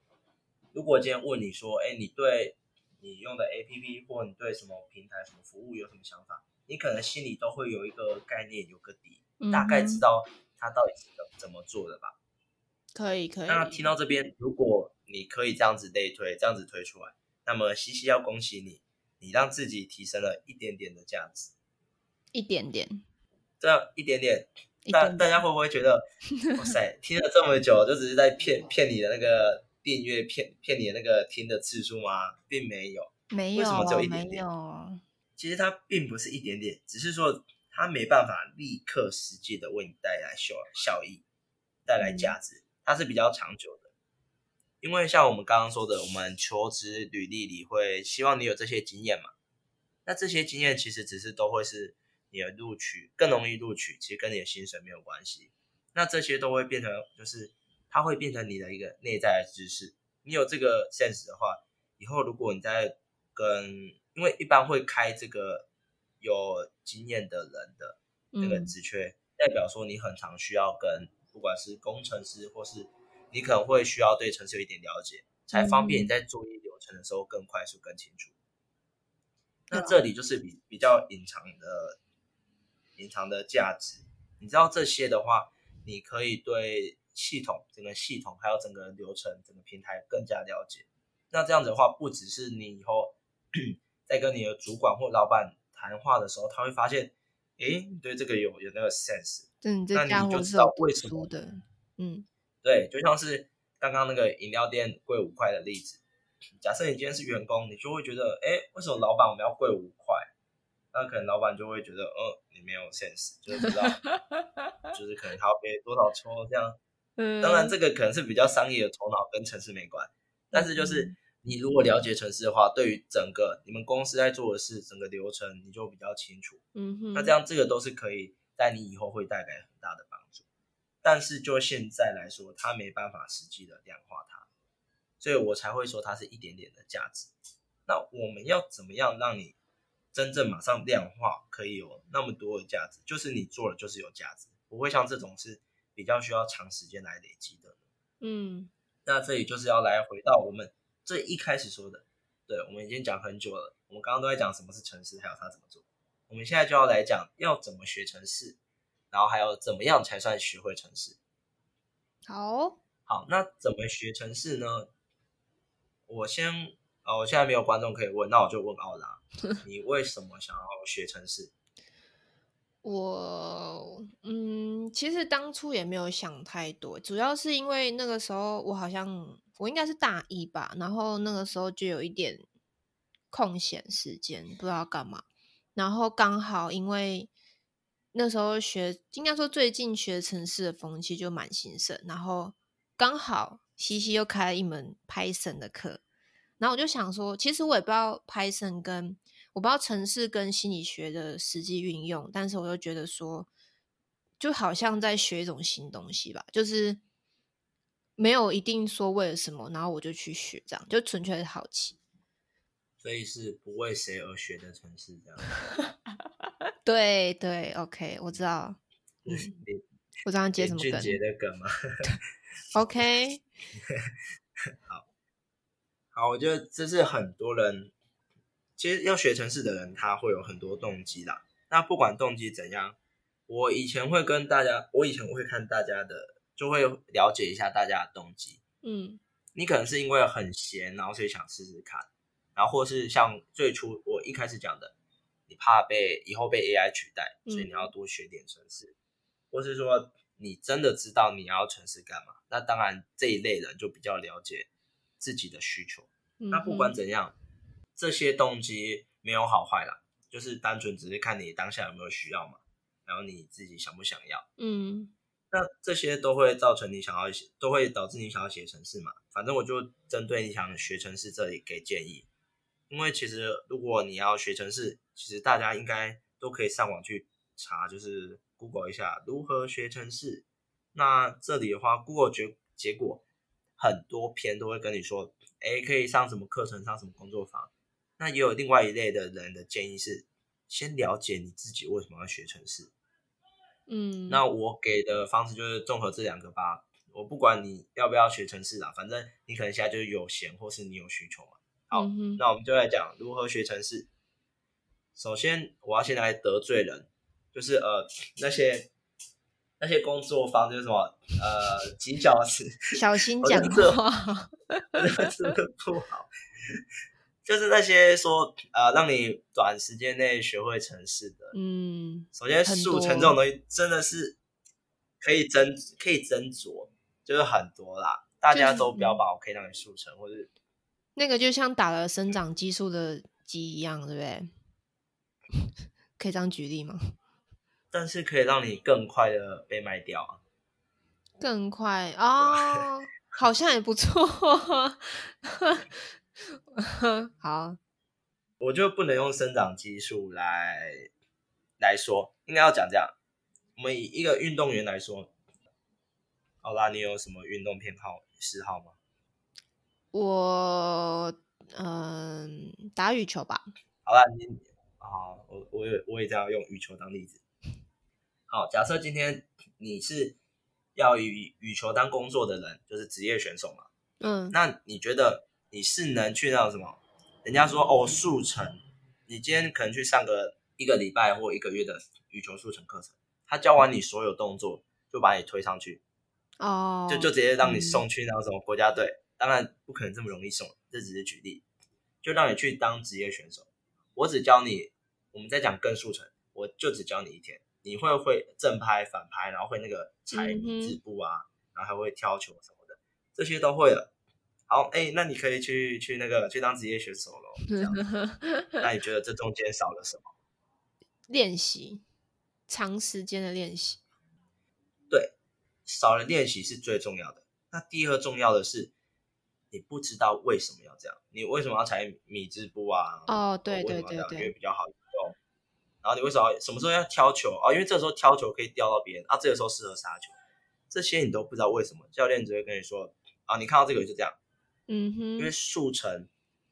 如果今天问你说，哎，你对你用的 APP 或你对什么平台、什么服务有什么想法，你可能心里都会有一个概念，有个底，大概知道他到底是怎怎么做的吧。可以可以。那听到这边，如果你可以这样子类推，这样子推出来，那么西西要恭喜你，你让自己提升了一点点的价值。一点点，这样一点点，大大家会不会觉得，哇塞，听了这么久，就只是在骗骗你的那个订阅，骗骗你的那个听的次数吗？并没有，没有为什么只有一点点，其实它并不是一点点，只是说它没办法立刻实际的为你带来效效益，带来价值，它是比较长久的。因为像我们刚刚说的，我们求职履历里会希望你有这些经验嘛，那这些经验其实只是都会是你的录取更容易录取，其实跟你的薪水没有关系。那这些都会变成，就是它会变成你的一个内在的知识。你有这个 sense 的话，以后如果你在跟，因为一般会开这个有经验的人的那个嗯职缺，代表说你很常需要跟不管是工程师或是你可能会需要对城市有一点了解，才方便你在作业流程的时候更快速、更清楚。那这里就是比比较隐藏的隐藏的价值，你知道这些的话，你可以对系统整个系统还有整个流程、整个平台更加了解。那这样子的话，不只是你以后 在跟你的主管或老板谈话的时候，他会发现，诶，你对这个有有那个 sense，这你那你就知道为什么书的，嗯对，就像是刚刚那个饮料店贵五块的例子。假设你今天是员工，你就会觉得，哎，为什么老板我们要贵五块？那可能老板就会觉得，呃，你没有 sense，就是不知道，就是可能他要给多少抽这样。嗯，当然，这个可能是比较商业的头脑，跟城市没关。但是就是你如果了解城市的话，对于整个你们公司在做的事，整个流程你就比较清楚。嗯哼，那这样这个都是可以在你以后会带来很大的帮助。但是就现在来说，它没办法实际的量化它，所以我才会说它是一点点的价值。那我们要怎么样让你真正马上量化，可以有那么多的价值？就是你做了就是有价值，不会像这种是比较需要长时间来累积的。嗯那这里就是要来回到我们最一开始说的，对，我们已经讲很久了。我们刚刚都在讲什么是城市，还有它怎么做。我们现在就要来讲要怎么学城市，然后还有怎么样才算学会城市。好，好，那怎么学城市呢？我先，哦，我现在没有观众可以问，那我就问奥拉，你为什么想要学城市？我嗯，其实当初也没有想太多，主要是因为那个时候我好像我应该是大一吧，然后那个时候就有一点空闲时间，不知道干嘛，然后刚好因为那时候学，应该说最近学城市的风气就蛮兴盛，然后刚好西西又开了一门 Python 的课，然后我就想说，其实我也不知道 Python 跟我不知道城市跟心理学的实际运用，但是我又觉得说，就好像在学一种新东西吧，就是没有一定说为了什么，然后我就去学，这样就纯粹是好奇。所以是不为谁而学的城市，这样。对对，OK，我知道，嗯，我知道接什么梗。俊杰的梗吗？OK，好，好我觉得这是很多人，其实要学城市的人，他会有很多动机啦。那不管动机怎样，我以前会跟大家，我以前我会看大家的，就会了解一下大家的动机。嗯你可能是因为很闲，然后所以想试试看，然后或是像最初我一开始讲的，你怕被以后被 AI 取代，所以你要多学点城市，或是说你真的知道你要城市干嘛，那当然这一类人就比较了解自己的需求。嗯那不管怎样，这些动机没有好坏啦，就是单纯只是看你当下有没有需要嘛，然后你自己想不想要。嗯那这些都会造成你想要写，都会导致你想要写程式嘛。反正我就针对你想学程式这里给建议，因为其实如果你要学程式，其实大家应该都可以上网去查，就是 Google 一下如何学程式。那这里的话，Google 结结果很多篇都会跟你说，哎，可以上什么课程，上什么工作坊。那也有另外一类的人的建议是，先了解你自己为什么要学程式。嗯，那我给的方式就是综合这两个吧。我不管你要不要学城市啦，反正你可能现在就是有闲，或是你有需求嘛。好，嗯那我们就来讲如何学城市。首先，我要先来得罪人，就是呃那些那些工作坊就是什么呃几小时，小心讲话。这个不好。就是那些说呃让你短时间内学会程式的，嗯首先，很速成这多种东西真的是可以斟可以斟酌，就是很多啦。大家都标榜可以让你速成，或是那个就像打了生长激素的鸡一样，对不对？可以这样举例吗？但是可以让你更快的被卖掉啊。更快哦，好像也不错。好，我就不能用生长激素来来说，应该要讲这样。我们以一个运动员来说，好啦，你有什么运动偏好嗜好吗？我嗯、打羽球吧。好啦，你好，我我也我也这样用羽球当例子。好，假设今天你是要以羽球当工作的人，就是职业选手嘛，嗯那你觉得你是能去那种什么？人家说哦，速成，你今天可能去上个一个礼拜或一个月的羽球速成课程，他教完你所有动作，就把你推上去，哦，就就直接让你嗯送去那种什么国家队。当然不可能这么容易送，这只是举例，就让你去当职业选手。我只教你，我们在讲更速成，我就只教你一天，你会会正拍、反拍，然后会那个踩嗯哼字步啊，然后还会挑球什么的，这些都会了。好，哎、那你可以去去那个去当职业选手喽。这样那你觉得这中间少了什么？练习，长时间的练习。对，少了练习是最重要的。那第二重要的是，你不知道为什么要这样，你为什么要采米字步啊？哦，对对对对因为对，比较好用。然后你为什么要什么时候要挑球啊？因为这时候挑球可以吊到别人啊，这个时候适合杀球，这些你都不知道为什么，教练只会跟你说啊，你看到这个就这样，嗯哼因为，速成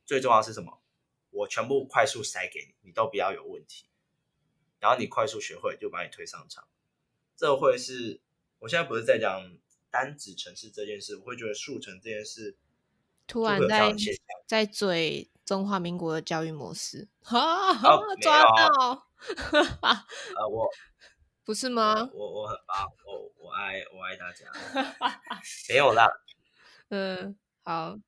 最重要的是什么？我全部快速塞给你，你都不要有问题，然后你快速学会就把你推上场。这会是我现在不是在讲单指城市这件事，我会觉得速成这件事突然在。在嘴中华民国的教育模式，抓到，呃，我 不是吗？我我很棒，我我爱我爱大家，没有啦。嗯，好，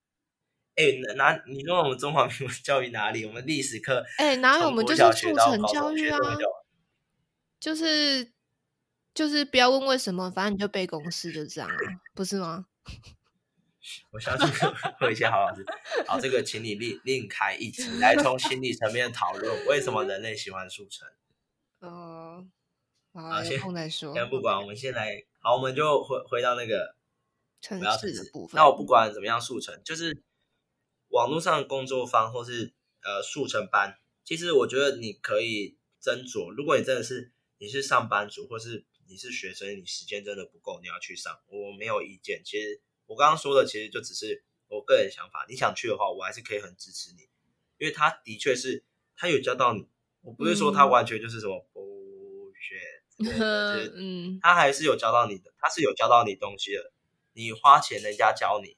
哎、哪哪你说我们中华民国教育哪里？我们历史课哎，哪有我们就是国小学速成教育啊就是就是不要问为什么，反正你就背公式，就这样啊，不是吗？我相信会有一些好老师。好，这个请你另另开一集来从 心理层面讨论为什么人类喜欢速成。哦，好，好，有先空再说。先不管，我们先来，好，我们就回回到那个城不要城市市的部分，那我不管怎么样速成，就是网络上的工作坊或是呃速成班，其实我觉得你可以斟酌。如果你真的是你是上班族，或是你是学生，你时间真的不够，你要去上，我没有意见。其实我刚刚说的，其实就只是我个人想法。你想去的话，我还是可以很支持你，因为他的确是他有教到你。我不是说他嗯完全就是什么就是 嗯他还是有教到你的，他是有教到你东西的。你花钱人家教你，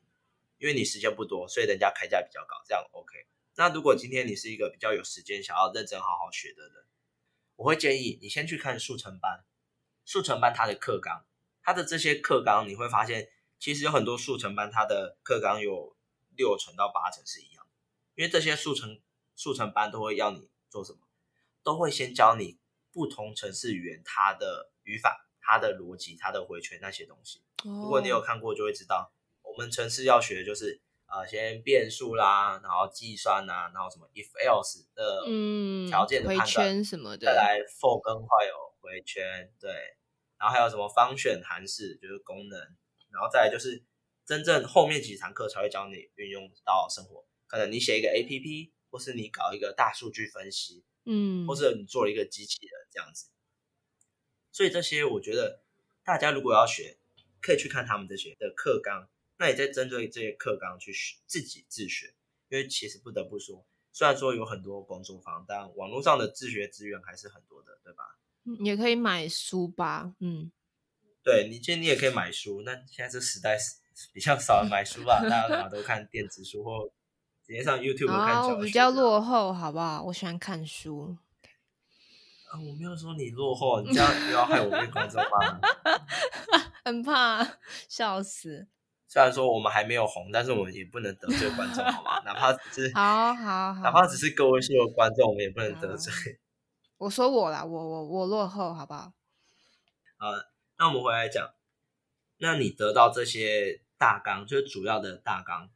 因为你时间不多，所以人家开价比较高，这样 OK。那如果今天你是一个比较有时间想要认真好好学的人，我会建议你先去看速成班。速成班它的课纲，它的这些课纲你会发现，其实有很多速成班它的课纲有六成到八成是一样，因为这些速成速成班都会要你做什么，都会先教你不同城市语言它的语法、它的逻辑、它的回圈那些东西。如果你有哦。看过，就会知道，我们城市要学的就是呃，先变数啦，然后计算啦，然后什么 if else 的嗯条件的回判断，圈什么的，再来 for 跟 while 回圈，对，然后还有什么方选函式就是功能，然后再来就是真正后面几堂课才会教你运用到生活，可能你写一个 A P P，或是你搞一个大数据分析，嗯，或者你做了一个机器人这样子。所以这些我觉得大家如果要学，可以去看他们这些的课纲，那也在针对这些课纲去学自己自学，因为其实不得不说，虽然说有很多工作坊，但网络上的自学资源还是很多的，对吧？嗯也可以买书吧，嗯，对你，其实你也可以买书，那现在这时代是比较少人买书吧，大家嘛都看电子书或直接上 YouTube 看啊，我比较落。后，好不好？我喜欢看书，啊，我没有说你落后，你这样不要害我被观众骂。很怕笑死。虽然说我们还没有红，但是我们也不能得罪观众，好吗？哪怕只是 好好好，哪怕只是个位数的观众，我们也不能得罪。我说我啦，我我我落后，好不好？呃，那我们回来讲，那你得到这些大纲，就是主要的大纲，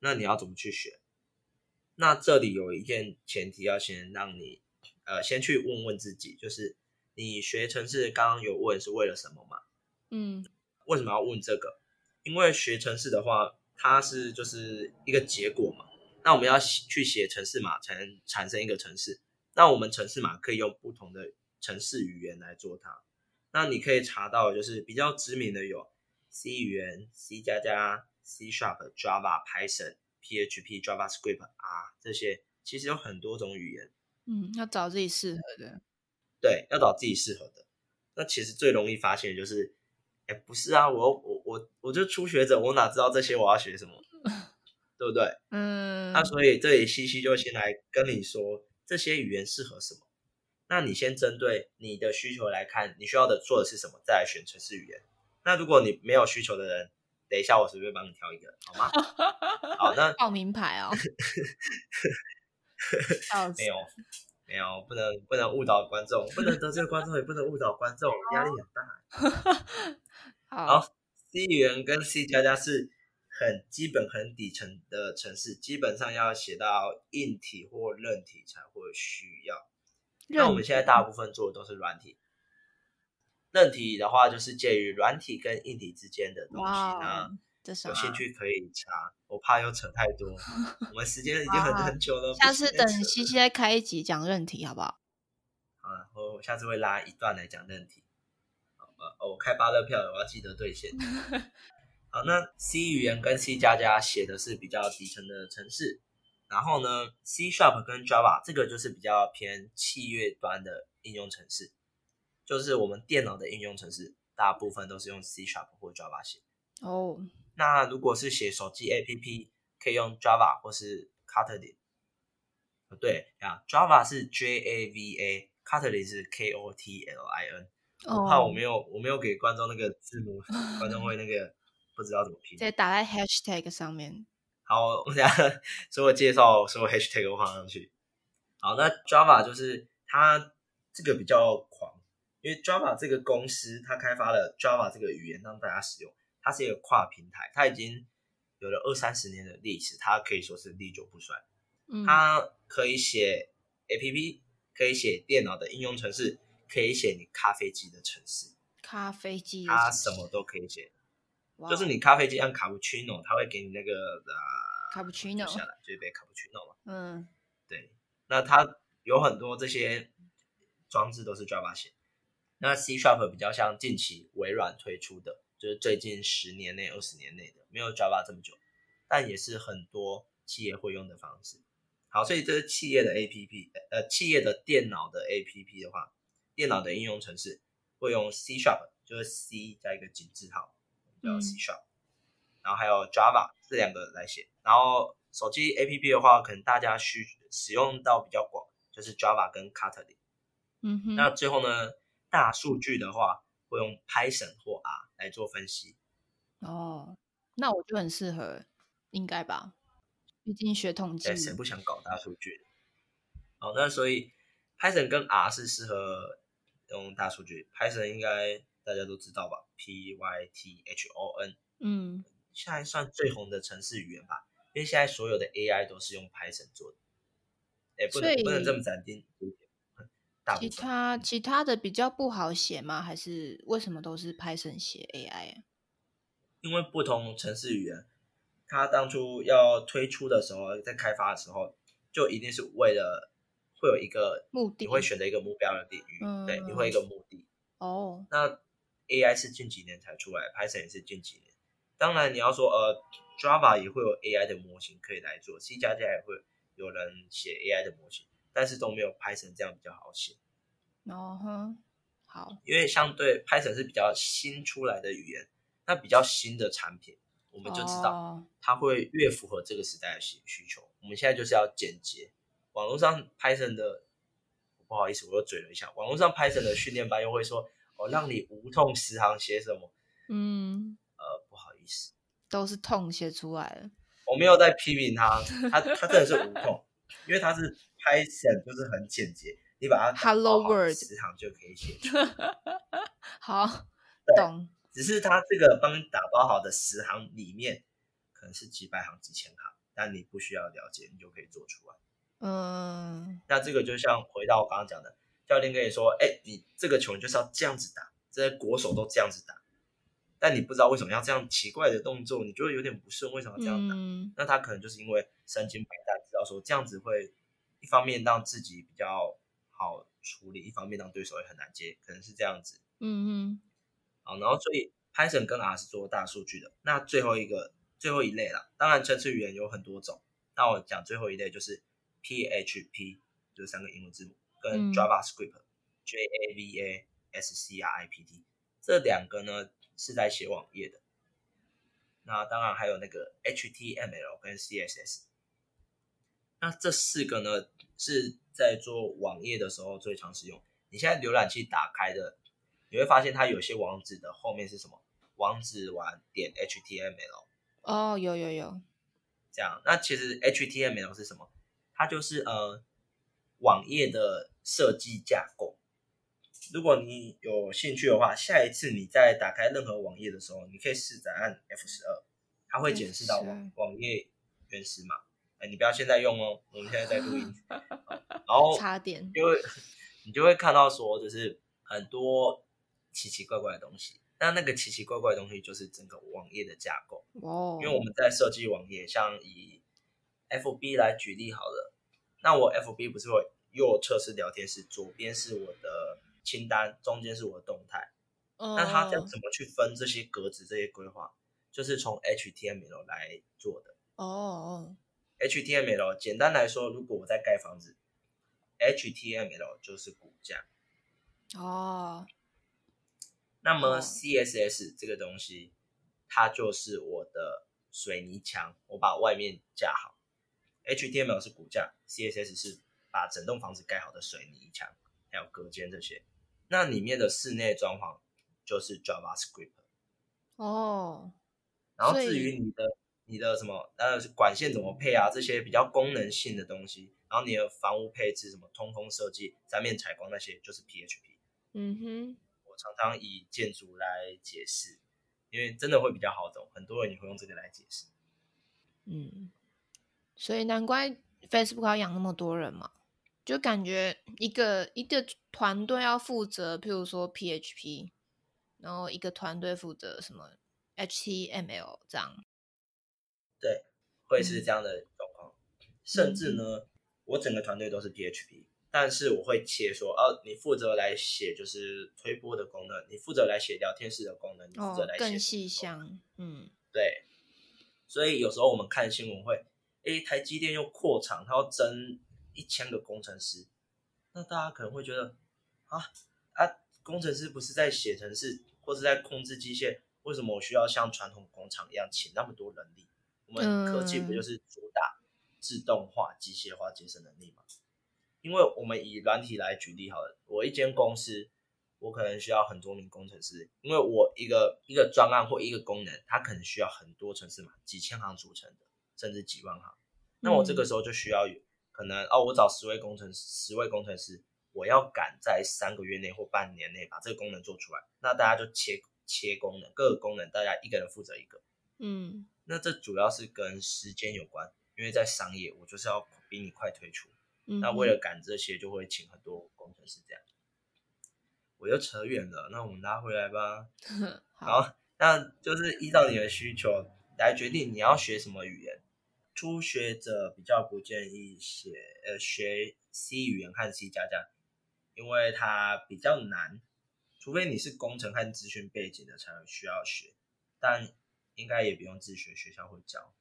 那你要怎么去学？那这里有一件前提要先让你，呃，先去问问自己，就是你学城市刚刚有问是为了什么嘛？嗯为什么要问这个？因为学城市的话，它是就是一个结果嘛。那我们要写去写城市码，才能产生一个城市。那我们城市码可以用不同的城市语言来做它。那你可以查到，就是比较知名的有 C 语言、C 加加、C Sharp、Java、Python、PHP、JavaScript 啊这些，其实有很多种语言。嗯，要找自己适合的。对，要找自己适合的。那其实最容易发现的就是，哎，不是啊，我我我我就初学者，我哪知道这些我要学什么，对不对？嗯，那所以这里西西就先来跟你说这些语言适合什么。那你先针对你的需求来看，你需要的做的是什么，再来选程式语言。那如果你没有需求的人，等一下我随便帮你挑一个，好吗？好，那报名牌哦。没有没有，不能不能误导观众，不能得罪观众，也不能误导观众，压力很大。好，好，C 语言跟 C 加加是很基本、很底层的城市，基本上要写到硬体或韧体才会需要。那我们现在大部分做的都是软体，韧体的话就是介于软体跟硬体之间的东西。哇哦那有？兴趣可以查，我怕又扯太多。我们时间已经很好很久了，下次等西西再开一集讲认题，好不好？啊，我下次会拉一段来讲认题。好吧，哦，我开八乐票了，我要记得兑现。好，那 C 语言跟 C 加加写的是比较底层的程式，然后呢，C Sharp 跟 Java 这个就是比较偏企业端的应用程式，就是我们电脑的应用程式，大部分都是用 C Sharp 或 Java 写。哦，那如果是写手机 APP，可以用 Java 或是 Kotlin。不对啊，Java 是 J A V A，Kotlin 是 K O T L I N。我怕我没有我没有给观众那个字母，观众会那个 不知道怎么拼对。打在 hashtag 上面。好，我等下所有介绍所有 hashtag 都放上去。好，那 Java 就是它这个比较狂，因为 Java 这个公司它开发了 Java 这个语言让大家使用，它是一个跨平台，它已经有了二三十年的历史，它可以说是历久不衰。嗯，它可以写 APP，可以写电脑的应用程式，可以写你咖啡机的程式，咖啡机它什么都可以写。就是你咖啡机按卡布奇诺，它会给你那个的，cappuccino 下来就一杯卡布奇诺嘛。嗯对，那它有很多这些装置都是 Java 写。那 C Sharp 比较像近期微软推出的，就是最近十年内、二十年内的，没有 Java 这么久，但也是很多企业会用的方式。好，所以这是企业的 APP，呃，企业的电脑的 APP 的话，电脑的应用程式会用 C Sharp，就是 C 加一个井字号，叫嗯 C Sharp，、然后还有 Java 这两个来写。然后手机 APP 的话，可能大家需使用到比较广，就是 Java 跟 Kotlin。嗯哼，那最后呢，大数据的话会用 Python 或 R 来做分析。哦，那我就很适合，应该吧？毕竟学统计对，，谁不想搞大数据？哦，那所以 Python 跟 R 是适合用大数据。Python 应该大家都知道吧？P Y T H O N，嗯，现在算最红的城市语言吧，因为现在所有的 AI 都是用 Python 做的。哎，不能不能这么斩钉截铁，大部其他其他的比较不好写吗？还是为什么都是 Python 写 AI 啊？因为不同城市语言，它当初要推出的时候，在开发的时候，就一定是为了会有一个目的你会选择一个目标的领域，嗯对，你会一个目的。哦，那 AI 是近几年才出来，Python 也是近几年。当然，你要说呃，Java 也会有 AI 的模型可以来做，C 加加也会有人写 AI 的模型，但是都没有 Python 这样比较好写，哦哼，好，因为相对 Python 是比较新出来的语言，那比较新的产品，我们就知道哦它会越符合这个时代的需需求。我们现在就是要简洁，网络上 Python 的不好意思，我又嘴了一下，网络上 Python 的训练班又会说哦，让你无痛十行写什么，嗯，呃，不好意思。都是痛写出来的。我没有在批评他，他他真的是无痛，因为他是 Python 就是很简洁，你把它打 Hello World 十行就可以写。好，对懂。只是它这个帮你打包好的十行里面，可能是几百行、几千行，但你不需要了解，你就可以做出来。嗯，那这个就像回到我刚刚讲的，教练跟你说，哎，你这个球你就是要这样子打，这些国手都这样子打，但你不知道为什么要这样奇怪的动作，你就会有点不顺，为什么要这样打？嗯，那他可能就是因为身经百战，知道说这样子会一方面让自己比较好处理，一方面让对手也很难接，可能是这样子。嗯嗯，好，然后所以 Python 跟 R 是做大数据的。那最后一个最后一类啦，当然程式语言有很多种，那我讲最后一类就是 PHP，就是三个英文字母，跟嗯 JavaScript、Java、SCRIPT 这两个呢是在写网页的。那当然还有那个 HTML 跟 CSS。那这四个呢是在做网页的时候最常使用。你现在浏览器打开的，你会发现它有些网址的后面是什么？网址完点 HTML 哦，有有有，这样。那其实 HTML 是什么？它就是呃网页的设计架构。如果你有兴趣的话，下一次你在打开任何网页的时候，你可以试着按 F 十二，它会检视到网网页原始码。哎，你不要现在用哦，我们现在在录音。然后差点，就会你就会看到说，就是很多奇奇怪怪的东西。那那个奇奇怪怪的东西就是整个网页的架构。哦，因为我们在设计网页，像以 FB 来举例好了，那我 FB 不是会右侧是聊天室，左边是我的清单，中间是我的动态。那它要怎么去分这些格子、这些规划，就是从 HTML 来做的。哦哦，HTML 简单来说，如果我在盖房子，HTML 就是骨架。哦，那么 CSS 这个东西，它就是我的水泥墙，我把外面架好。HTML 是骨架，CSS 是把整栋房子盖好的水泥墙，还有隔间这些。那里面的室内装潢。就是 JavaScript 哦，然后至于你的你的什么呃管线怎么配啊，这些比较功能性的东西，然后你的房屋配置什么通风设计、三面采光那些，就是 PHP。嗯哼，我常常以建筑来解释，因为真的会比较好懂，很多人也会用这个来解释。嗯，所以难怪 Facebook 要养那么多人嘛，就感觉一个一个团队要负责，譬如说 PHP。然后一个团队负责什么 HTML 这样，对，会是这样的状况。甚至呢，我整个团队都是 PHP，但是我会切说，哦，你负责来写就是推波的功能，你负责来写聊天室的功能，你负责来写更细项。嗯，对。所以有时候我们看新闻会，哎，台积电又扩厂，它要增一千个工程师，那大家可能会觉得，啊啊，工程师不是在写程式？或是在控制机械，为什么我需要像传统工厂一样请那么多人力？我们科技不就是主打自动化、机械化、节省能力吗？因为我们以软体来举例好了，我一间公司，我可能需要很多名工程师，因为我一个一个专案或一个功能，它可能需要很多程式码，几千行组成的，甚至几万行。那我这个时候就需要有可能哦，我找十位工程师，十位工程师。我要赶在三个月内或半年内把这个功能做出来，那大家就切切功能，各个功能大家一个人负责一个。嗯，那这主要是跟时间有关，因为在商业我就是要比你快推出，那为了赶这些就会请很多工程师这样。我又扯远了，那我们拉回来吧。好，那就是依照你的需求来决定你要学什么语言。初学者比较不建议写呃学 C 语言和 C 加加。因为它比较难，除非你是工程和资讯背景的才需要学，但应该也不用自学，学校会教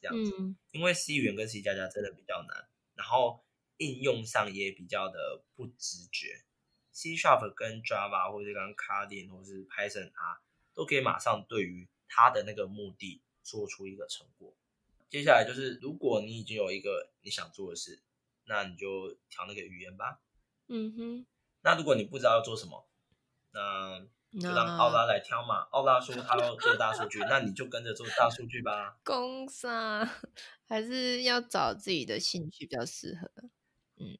这样子。因为 C 语言跟 C 加加真的比较难，然后应用上也比较的不直觉。C Sharp 跟 Java 或者刚刚 Kotlin 或是 Python 啊，都可以马上对于它的那个目的做出一个成果。接下来就是，如果你已经有一个你想做的事，那你就调那个语言吧。嗯哼，那如果你不知道要做什么，那就让奥拉来挑嘛。奥拉说他要做大数据，那你就跟着做大数据吧。公司还是要找自己的兴趣比较适合。嗯，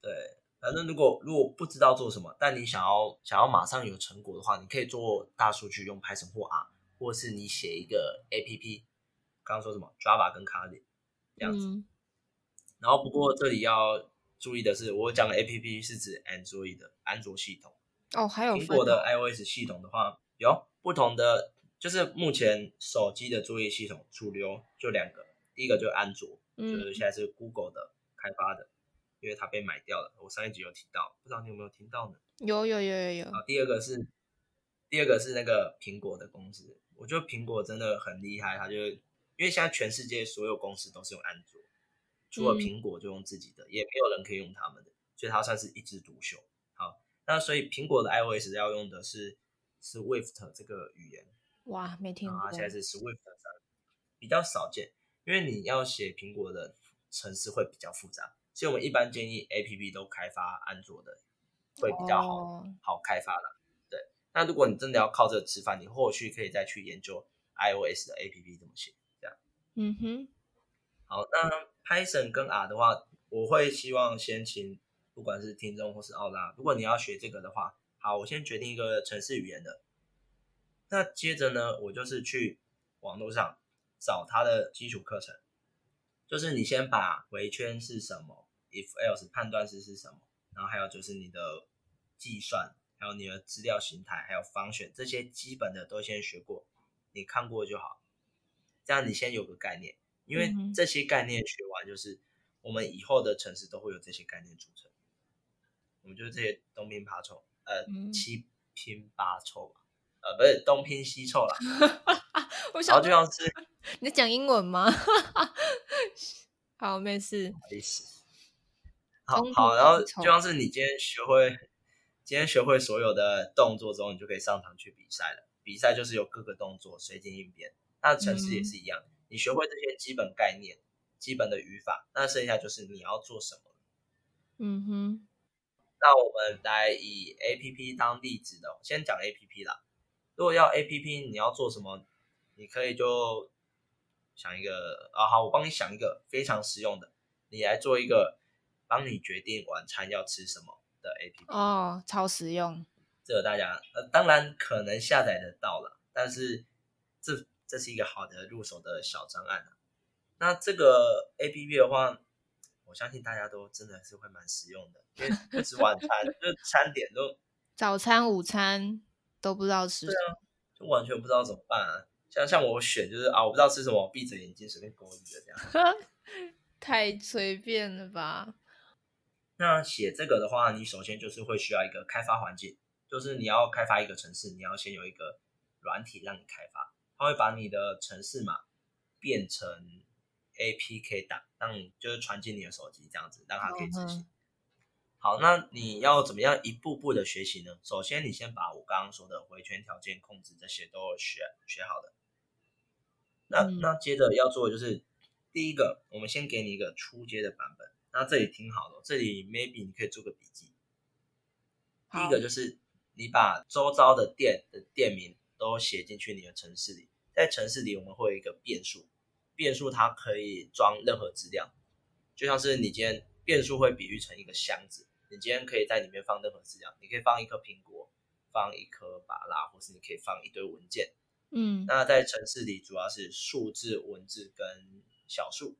对，反正如果如果不知道做什么，但你想要想要马上有成果的话，你可以做大数据，用 Python 或 R，或是你写一个 APP。刚刚说什么 Java 跟 Kotlin 这样子。然后不过这里要。注意的是，我讲的 A P P 是指 Android 的安卓系统哦，还有苹果的 I O S 系统的话，有不同的，就是目前手机的作业系统主流就两个，第一个就是安卓，就是现在是 Google 的开发的，因为它被买掉了。我上一集有提到，不知道你有没有听到呢？有有有有有。啊，第二个是第二个是那个苹果的公司，我觉得苹果真的很厉害，它就因为现在全世界所有公司都是用安卓。除了苹果就用自己的，也没有人可以用他们的，所以它算是一枝独秀。好，那所以苹果的 iOS 要用的是 Swift 这个语言。哇，没听过。现在是 Swift 比较少见，因为你要写苹果的程式会比较复杂，所以我们一般建议 APP 都开发安卓的会比较好，好开发的。对，那如果你真的要靠这个吃饭，你后续可以再去研究 iOS 的 APP 怎么写，这样。嗯哼。好，那。Python 跟 R 的话，我会希望先请不管是听众或是奥拉，如果你要学这个的话，好，我先决定一个城市语言的。那接着呢，我就是去网络上找它的基础课程，就是你先把围圈是什么，if else 判断式是什么，然后还有就是你的计算，还有你的资料形态，还有方选这些基本的都先学过，你看过就好，这样你先有个概念，因为这些概念学完，就是我们以后的城市都会有这些概念组成。我们就是这些东拼八凑，呃，七拼八凑吧，呃，不是东拼西凑啦。然后就像是 你在讲英文吗？好，没事，不好意思。好好，然后就像是你今天学会，今天学会所有的动作之后，你就可以上场去比赛了。比赛就是由各个动作随机应变，那城市也是一样。你学会这些基本概念、基本的语法，那剩下就是你要做什么。嗯哼。那我们来以 A P P 当例子的，先讲 A P P 啦。如果要 A P P，你要做什么？你可以就想一个啊，好，我帮你想一个非常实用的，你来做一个。帮你决定晚餐要吃什么的 A P P 哦，超实用。这个大家呃，当然可能下载得到了，但是这这是一个好的入手的小专案啊。那这个 A P P 的话，我相信大家都真的是会蛮实用的，因为不吃晚餐，就餐点都 早餐、午餐都不知道吃什么，就完全不知道怎么办啊。像像我选就是啊，我不知道吃什么，闭着眼睛随便勾一个这样，太随便了吧。那写这个的话，你首先就是会需要一个开发环境，就是你要开发一个城市，你要先有一个软体让你开发，它会把你的城市嘛变成 APK 档，让你就是传进你的手机这样子，让它可以执行。好，那你要怎么样一步步的学习呢？首先，你先把我刚刚说的回圈条件控制这些都学学好了。那那接着要做的就是第一个，我们先给你一个初阶的版本。那这里挺好的，这里 maybe 你可以做个笔记。第一个就是你把周遭的店的店名都写进去你的城市里，在城市里我们会有一个变数，变数它可以装任何资料，就像是你今天变数会比喻成一个箱子，你今天可以在里面放任何资料，你可以放一颗苹果，放一颗芭拉，或是你可以放一堆文件。嗯，那在城市里主要是数字、文字跟小数。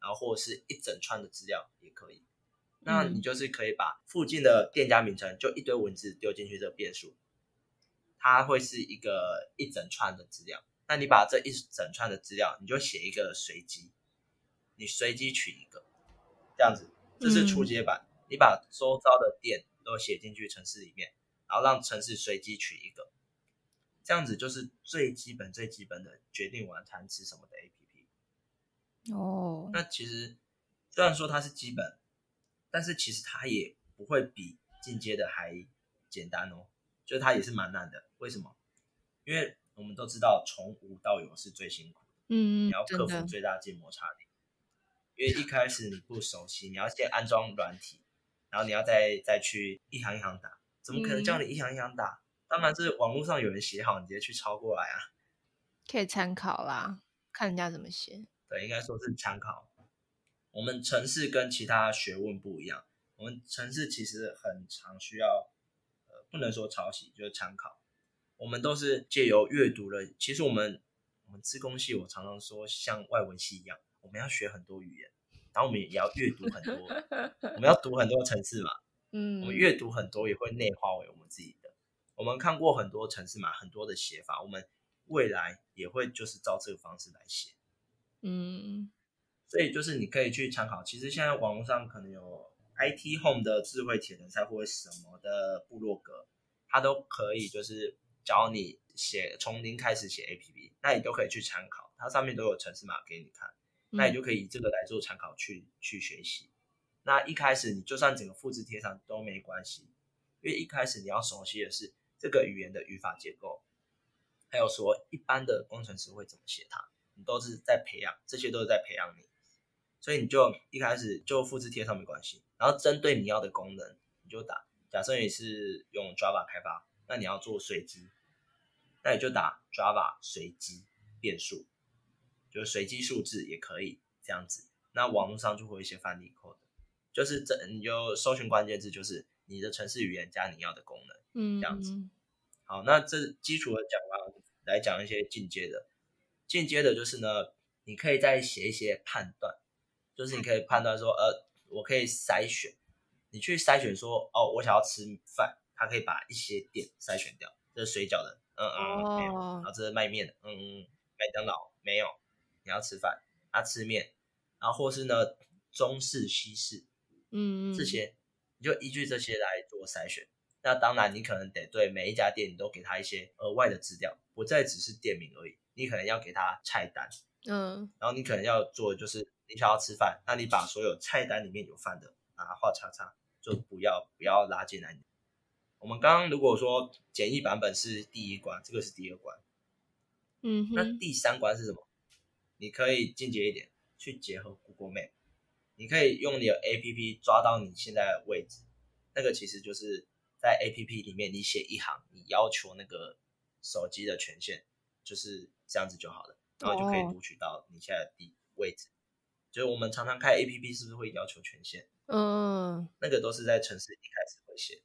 然后或者是一整串的资料也可以，那你就是可以把附近的店家名称就一堆文字丢进去这个变数，它会是一个一整串的资料。那你把这一整串的资料，你就写一个随机，你随机取一个，这样子，这是初阶版。你把周遭的店都写进去城市里面，然后让城市随机取一个，这样子就是最基本最基本的决定晚餐吃什么的 A P。哦，那其实虽然说它是基本，但是其实它也不会比进阶的还简单哦，就它也是蛮难的。为什么？因为我们都知道从无到有是最辛苦的，嗯，你要克服最大静摩擦力。因为一开始你不熟悉，你要先安装软体，然后你要再再去一行一行打，怎么可能叫你一行一行打？当然是网络上有人写好，你直接去抄过来啊，可以参考啦，看人家怎么写。对，应该说是参考。我们城市跟其他学问不一样，我们城市其实很常需要，呃，不能说抄袭，就是参考。我们都是借由阅读了。其实我们我们自工系，我常常说像外文系一样，我们要学很多语言，然后我们也要阅读很多，我们要读很多城市嘛。嗯，我们阅读很多也会内化为我们自己的。我们看过很多城市嘛，很多的写法，我们未来也会就是照这个方式来写。嗯，所以就是你可以去参考。其实现在网络上可能有 IT Home 的智慧铁人赛或者什么的部落格，它都可以就是教你写从零开始写 APP，那你都可以去参考。它上面都有城市码给你看，那你就可以以这个来做参考去去学习。那一开始你就算整个复制贴上都没关系，因为一开始你要熟悉的是这个语言的语法结构，还有说一般的工程师会怎么写它。你都是在培养，这些都是在培养你，所以你就一开始就复制贴上没关系，然后针对你要的功能，你就打。假设你是用 Java 开发，那你要做随机，那你就打 Java 随机变数，就是随机数字也可以这样子。那网络上就会一些范例 code，就是这你就搜寻关键字，就是你的程式语言加你要的功能，嗯，这样子。好，那这基础的讲完，来讲一些进阶的。进阶的就是呢，你可以再写一些判断，就是你可以判断说，呃，我可以筛选，你去筛选说，哦，我想要吃饭，它可以把一些点筛选掉。这是水饺的，嗯嗯。然后这是卖面的，嗯嗯，麦当劳没有。你要吃饭，啊吃面，然后或是呢中式、西式，嗯嗯，这些你就依据这些来做筛选。那当然，你可能得对每一家店你都给他一些额外的资料，不再只是店名而已。你可能要给他菜单，嗯，然后你可能要做就是你想要吃饭，那你把所有菜单里面有饭的啊画叉叉，就不要不要拉进来。我们刚刚如果说简易版本是第一关，这个是第二关，嗯，那第三关是什么？你可以进阶一点，去结合 Google Map，你可以用你的 APP 抓到你现在的位置，那个其实就是在 APP 里面你写一行，你要求那个手机的权限就是这样子就好了，然后就可以读取到你现在的地位置。就是我们常常开 APP 是不是会要求权限？嗯，那个都是在城市一开始会写。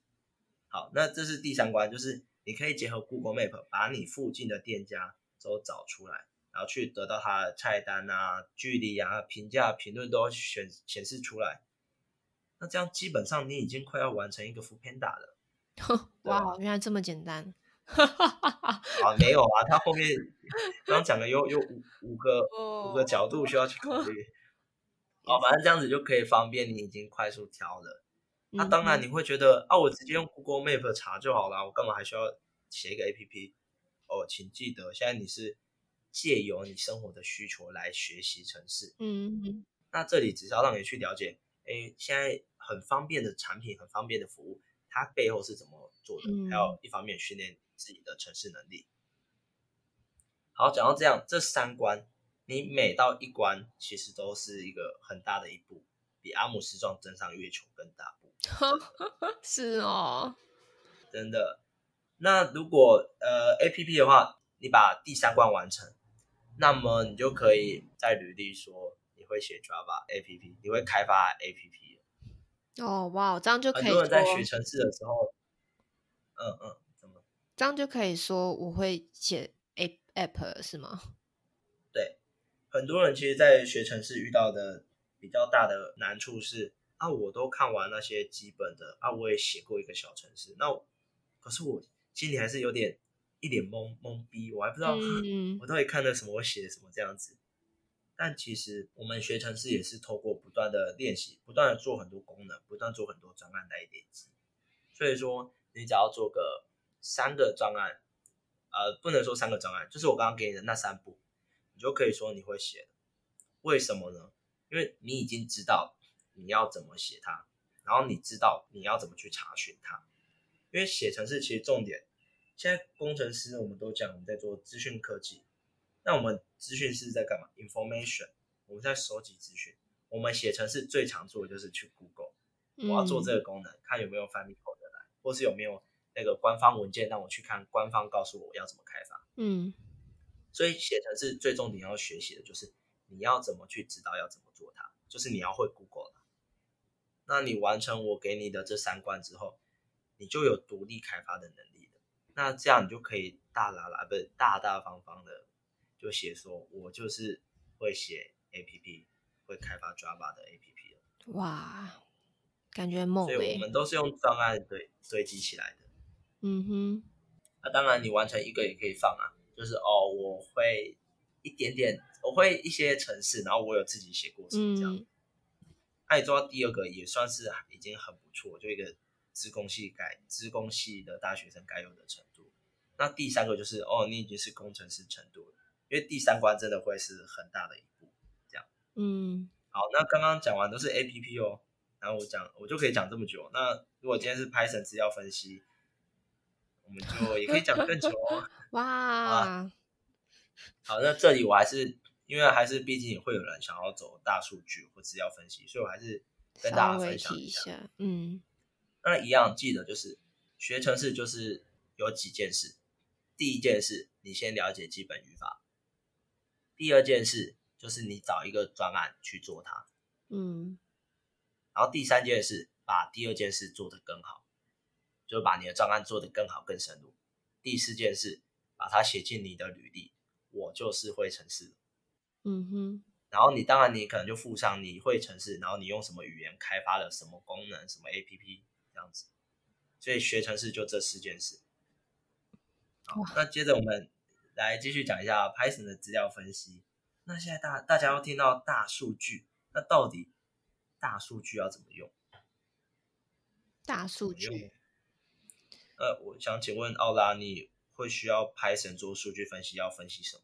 好，那这是第三关，就是你可以结合 Google Map 把你附近的店家都找出来，然后去得到它的菜单啊、距离啊、评价、评论都显显示出来。那这样基本上你已经快要完成一个 Food Panda 了。哇，原来这么简单。啊，没有啊，他后面刚刚讲的有有五五个五个角度需要去考虑。哦，反正这样子就可以方便你已经快速挑了。那当然你会觉得啊，我直接用 Google Map 查就好了，我干嘛还需要写一个 APP？哦，请记得，现在你是借由你生活的需求来学习城市。嗯，那这里只是要让你去了解，哎，现在很方便的产品，很方便的服务，它背后是怎么做的？还有一方面训练自己的城市能力。好，讲到这样，这三关，你每到一关，其实都是一个很大的一步，比阿姆斯壮登上月球更大。是哦，真的。那如果呃 A P P 的话，你把第三关完成，那么你就可以在履历说你会写 Java A P P，你会开发 A P P 哦，哇，这样就可以。很多人在学程式的时候，嗯嗯，怎么？这样就可以说我会写 A App 是吗？对，很多人其实，在学程式遇到的比较大的难处是。啊，我都看完那些基本的啊，我也写过一个小程式。那可是我心里还是有点一脸懵懵逼，我还不知道我到底看了什么，我写什么这样子。但其实我们学程式也是透过不断的练习，不断的做很多功能，不断做很多专案来累积。所以说，你只要做个三个专案，呃，不能说三个专案，就是我刚刚给你的那三步，你就可以说你会写。为什么呢？因为你已经知道。你要怎么写它，然后你知道你要怎么去查询它，因为写程式其实重点，现在工程师我们都讲我们在做资讯科技，那我们资讯是在干嘛？information，我们在收集资讯。我们写程式最常做的就是去 Google，我要做这个功能，看有没有翻译口的来，或是有没有那个官方文件让我去看，官方告诉我要怎么开发。嗯，所以写程式最重点要学习的就是你要怎么去知道要怎么做它，就是你要会 Google 那你完成我给你的这三关之后，你就有独立开发的能力了。那这样你就可以大啦啦，不是大大方方的就写说，我就是会写 A P P，会开发 Java 的 A P P 了。哇，感觉猛！所以我们都是用专案堆堆积起来的。嗯哼。那当然，你完成一个也可以放啊，就是哦，我会一点点，我会一些程式，然后我有自己写过什么这样。那你做到第二个也算是已经很不错，就一个资工系该资工系的大学生该有的程度。那第三个就是哦，你已经是工程师程度了，因为第三关真的会是很大的一步。这样，嗯，好，那刚刚讲完都是 A P P 哦，然后我讲我就可以讲这么久。那如果今天是 Python 资料分析，我们就也可以讲更久哦。哇，好，那这里我还是。因为还是毕竟会有人想要走大数据或资料分析，所以我还是跟大家分享一下。嗯，那一样记得就是学程式就是有几件事。第一件事，你先了解基本语法；第二件事就是你找一个专案去做它。嗯，然后第三件事，把第二件事做得更好，就把你的专案做得更好、更深入。第四件事，把它写进你的履历，我就是会程式。嗯哼，然后你当然你可能就附上你会程式，然后你用什么语言开发了什么功能，什么 A P P 这样子。所以学程式就这四件事。好，那接着我们来继续讲一下 Python 的资料分析。那现在大大家要听到大数据，那到底大数据要怎么用？大数据。呃，我想请问奥拉，你会需要 Python 做数据分析，要分析什么？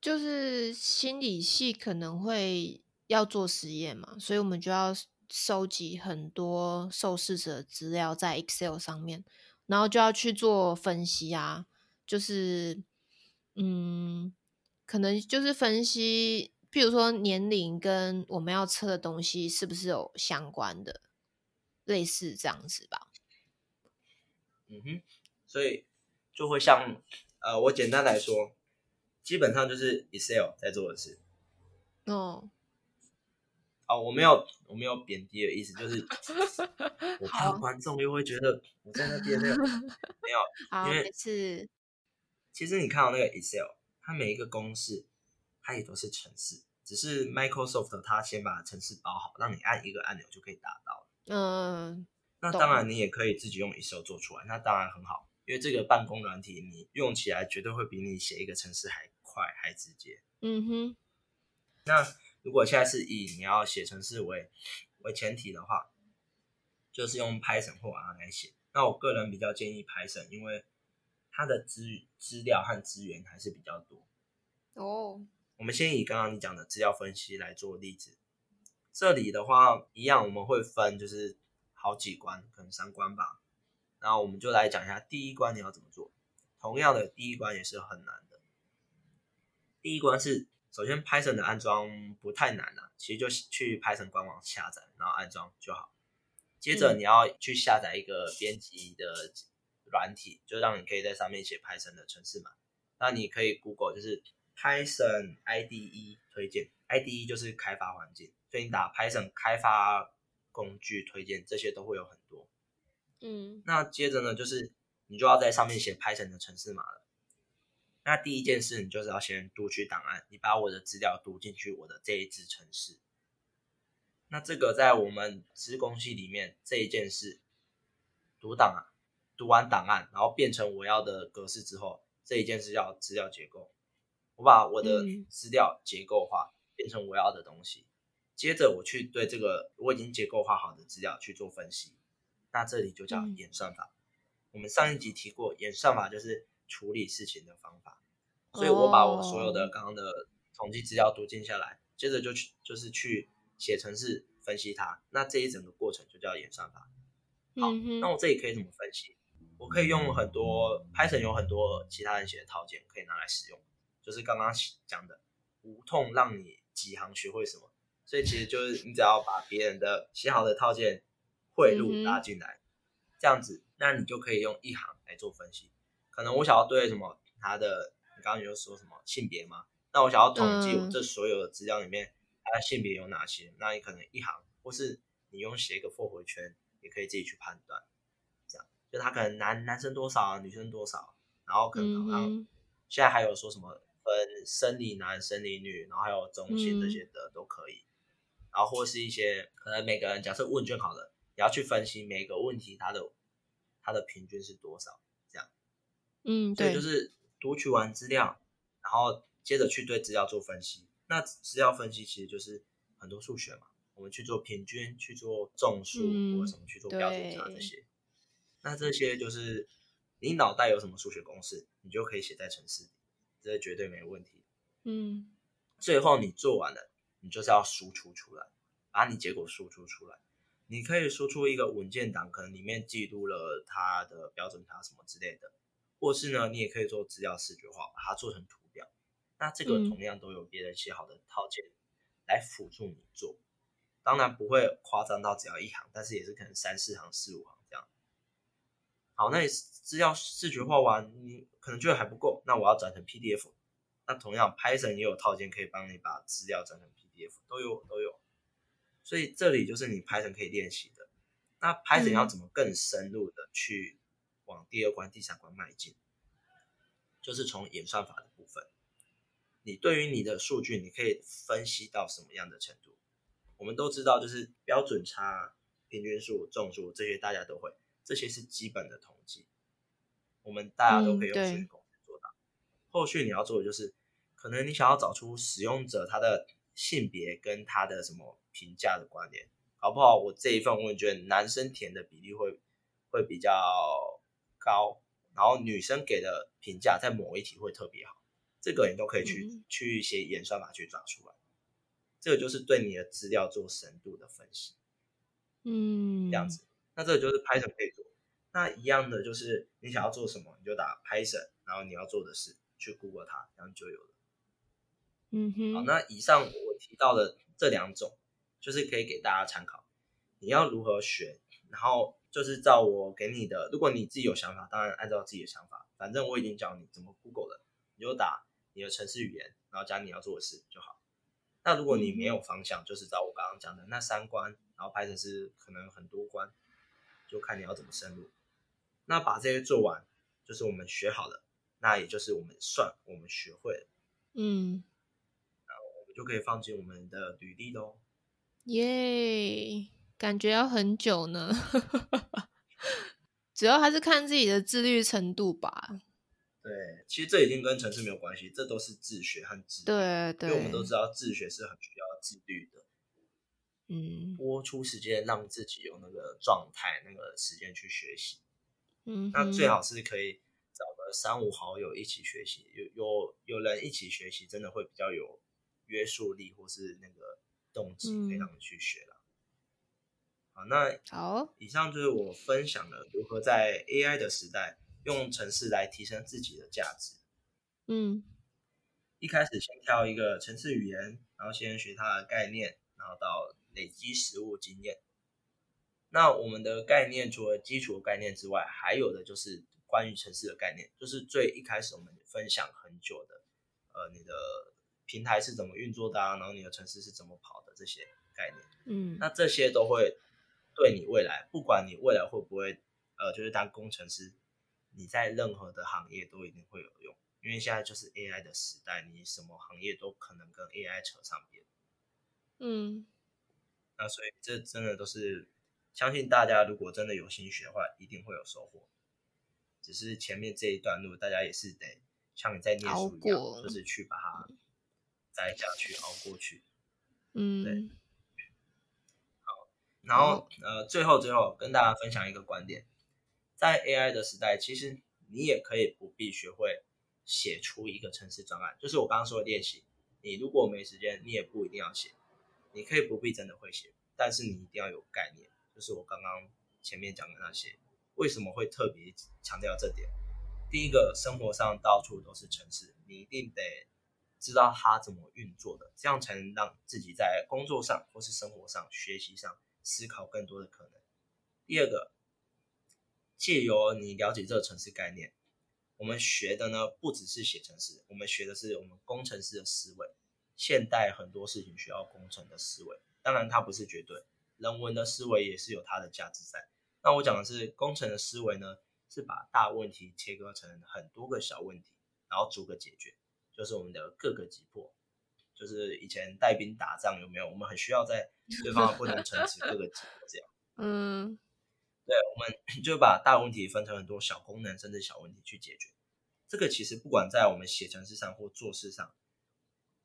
就是心理系可能会要做实验嘛，所以我们就要收集很多受试者资料在 Excel 上面，然后就要去做分析啊，就是嗯，可能就是分析，比如说年龄跟我们要测的东西是不是有相关的，类似这样子吧。嗯哼，所以就会像呃，我简单来说，基本上就是 Excel 在做的事。哦，哦，我没有我没有贬低的意思，就是 我怕观众又会觉得我在那边那个没有，因为是其实你看到那个 Excel，它每一个公式它也都是程式，只是 Microsoft 它先把程式包好，让你按一个按钮就可以达到嗯。那当然，你也可以自己用 Excel 做出来，那当然很好，因为这个办公软体你用起来绝对会比你写一个程式还快还直接。嗯哼。那如果现在是以你要写程式为为前提的话，就是用 Python 或 R 来写。那我个人比较建议 Python，因为它的资资料和资源还是比较多。哦。我们先以刚刚你讲的资料分析来做例子。这里的话，一样我们会分就是。好几关，可能三关吧。然后我们就来讲一下第一关你要怎么做。同样的，第一关也是很难的。第一关是首先 Python 的安装不太难了，其实就去 Python 官网下载，然后安装就好。接着你要去下载一个编辑的软体，就让你可以在上面写 Python 的程式码。那你可以 Google 就是 Python IDE 推荐，IDE 就是开发环境，所以你打 Python 开发。工具推荐这些都会有很多，嗯，那接着呢，就是你就要在上面写 Python 的程式码了。那第一件事，你就是要先读取档案，你把我的资料读进去我的这一支程式。那这个在我们资工系里面这一件事，读档啊，读完档案，然后变成我要的格式之后，这一件事叫资料结构。我把我的资料结构化，变成我要的东西。接着我去对这个我已经结构化好的资料去做分析，那这里就叫演算法。我们上一集提过，演算法就是处理事情的方法。所以我把我所有的刚刚的统计资料都记下来，接着就去就是去写程式分析它。那这一整个过程就叫演算法。好，那我这里可以怎么分析？我可以用很多 Python 有很多其他人写的套件可以拿来使用，就是刚刚讲的无痛让你几行学会什么。所以其实就是你只要把别人的写好的套件汇入拉进来，这样子，那你就可以用一行来做分析。可能我想要对什么他的，你刚刚有说什么性别吗？那我想要统计我这所有的资料里面他的性别有哪些？那你可能一行，或是你用写一个 for 回圈，也可以自己去判断。这样，就他可能男男生多少，女生多少，然后可能好像现在还有说什么分生理男、生理女，然后还有中性这些的都可以。然后或是一些可能每个人假设问卷好了，你要去分析每个问题它的它的平均是多少，嗯，对，就是读取完资料，然后接着去对资料做分析。那资料分析其实就是很多数学嘛，我们去做平均，去做众数或者什么去做标准差这些。那这些就是你脑袋有什么数学公式，你就可以写在程式里，这绝对没问题。嗯，最后你做完了。你就是要输出出来，把你结果输出出来。你可以输出一个文件档，可能里面记录了它的标准差什么之类的，或是呢，你也可以做资料视觉化，把它做成图表。那这个同样都有别人写好的套件来辅助你做，当然不会夸张到只要一行，但是也是可能三四行、四五行这样。好，那你资料视觉化完，你可能觉得还不够，那我要转成 PDF。那同样，Python 也有套件可以帮你把资料转成 PDF，。都有都有，所以这里就是你 Python 可以练习的。那 Python 要怎么更深入的去往第二关、第三关迈进？就是从演算法的部分。你对于你的数据，你可以分析到什么样的程度？我们都知道，就是标准差、平均数、众数这些大家都会。这些是基本的统计，我们大家都可以用嗯对数据公式做到。后续你要做的就是，可能你想要找出使用者他的性别跟他的什么评价的关联，好不好？我这一份问卷男生填的比例会会比较高，然后女生给的评价在某一题会特别好，这个你都可以去、嗯去写演算法去抓出来。这个就是对你的资料做深度的分析。嗯，这样子。那这个就是 Python 可以做。那一样的就是你想要做什么，你就打 Python，然后你要做的事去 Google 它，这样就有了。嗯哼，好，那以上我提到的这两种，就是可以给大家参考。你要如何学，然后就是照我给你的，如果你自己有想法，当然按照自己的想法。反正我已经教你怎么 Google 了，你就打你的城市语言，然后加你要做的事就好。那如果你没有方向，就是照我刚刚讲的那三关，然后 Python 是可能很多关，就看你要怎么深入。那把这些做完，就是我们学好了，那也就是我们算我们学会了，嗯，我们就可以放进我们的履历喽。耶，感觉要很久呢。主要还是看自己的自律程度吧。对，其实这已经跟城市没有关系，这都是自学和自律。对对，因为我们都知道自学是很需要自律的，嗯播出时间让自己有那个状态、那个时间去学习。嗯，那最好是可以找个三五好友一起学习，有有有人一起学习，真的会比较有约束力或是那个动机，可以嗯让你去学了。好，那好，以上就是我分享的如何在 AI 的时代用城市来提升自己的价值。嗯一开始先挑一个城市语言，然后先学它的概念，然后到累积实务经验。那我们的概念除了基础的概念之外，还有的就是关于城市的概念，就是最一开始我们分享很久的，呃，你的平台是怎么运作的啊，然后你的城市是怎么跑的这些概念。嗯那这些都会对你未来，不管你未来会不会，呃，就是当工程师，你在任何的行业都一定会有用，因为现在就是 AI 的时代，你什么行业都可能跟 AI 扯上边。嗯那所以这真的都是，相信大家如果真的有兴趣的话，一定会有收获。只是前面这一段路，大家也是得像你在念熬书一样，就是去把它摘下去，熬过去。嗯然后呃，最后最后跟大家分享一个观点，在 AI 的时代，其实你也可以不必学会写出一个城市专案，就是我刚刚说的练习。你如果没时间，你也不一定要写，你可以不必真的会写，但是你一定要有概念，就是我刚刚前面讲的那些。为什么会特别强调这点？第一个，生活上到处都是城市，你一定得知道它怎么运作的，这样才能让自己在工作上或是生活上、学习上思考更多的可能。第二个，借由你了解这个城市概念，我们学的呢不只是写城市，我们学的是我们工程师的思维。现代很多事情需要工程的思维，当然它不是绝对，人文的思维也是有它的价值在。那我讲的是工程的思维呢，是把大问题切割成很多个小问题，然后逐个解决，就是我们的各个击破。就是以前带兵打仗有没有？我们很需要在对方不能城池各个击破这样。嗯对，我们 就把大问题分成很多小功能，甚至小问题去解决。这个其实不管在我们写程式上或做事上，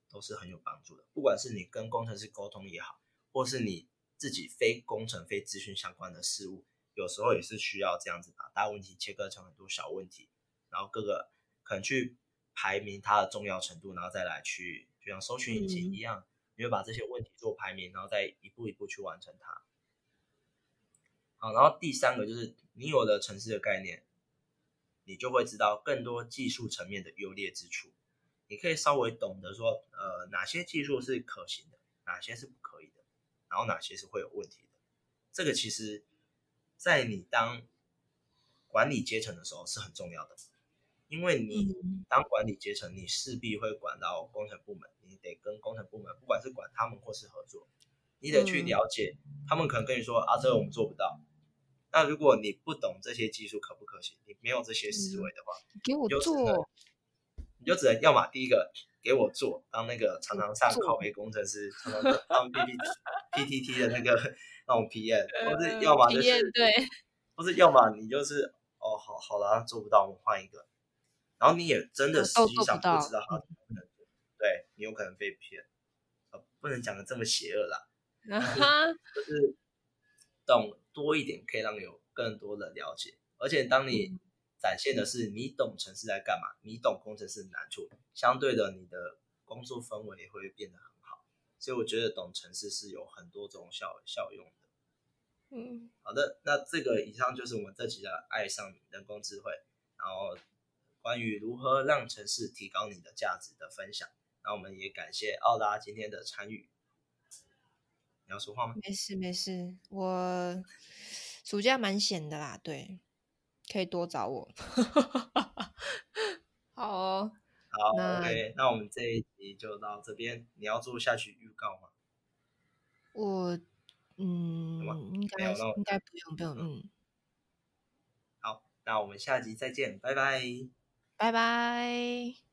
都是很有帮助的。不管是你跟工程师沟通也好，或是你自己非工程、非资讯相关的事物，有时候也是需要这样子把大问题切割成很多小问题，然后各个可能去排名它的重要程度，然后再来去，就像搜寻引擎一样，你会把这些问题做排名，然后再一步一步去完成它。好，然后第三个就是你有了城市的概念，你就会知道更多技术层面的优劣之处。你可以稍微懂得说，呃，哪些技术是可行的，哪些是不可以的，然后哪些是会有问题的。这个其实，在你当管理阶层的时候是很重要的，因为你嗯当管理阶层，你势必会管到工程部门，你得跟工程部门，不管是管他们或是合作，你得去嗯了解，他们可能跟你说啊，这个我们做不到。那如果你不懂这些技术可不可行，你没有这些思维的话，给我做，你就只能要么第一个给我做，当那个常常上做拷贝工程师，常常当 PPT PTT 的那个那种 PM，或呃是要么就是对，不是要么你就是哦，好好了，做不到，我们换一个。然后你也真的实际上不知道他能不能做，对你有可能被骗。呃，不能讲的这么邪恶啦，就是懂多一点，可以让有更多的了解。而且当你展现的是你懂城市在干嘛，你懂工程师的难处，相对的你的工作氛围也会变得很好。所以我觉得懂城市是有很多种效效用的。嗯，好的，那这个以上就是我们这期的爱上人工智慧，然后关于如何让城市提高你的价值的分享。那我们也感谢奥拉今天的参与。你要说话吗？没事没事，我暑假蛮闲的啦，对，可以多找我。好哦，好那，OK，那我们这一集就到这边。你要做下去预告吗？我嗯吗，应该应该不用不用，嗯，好，那我们下集再见，拜拜。拜拜。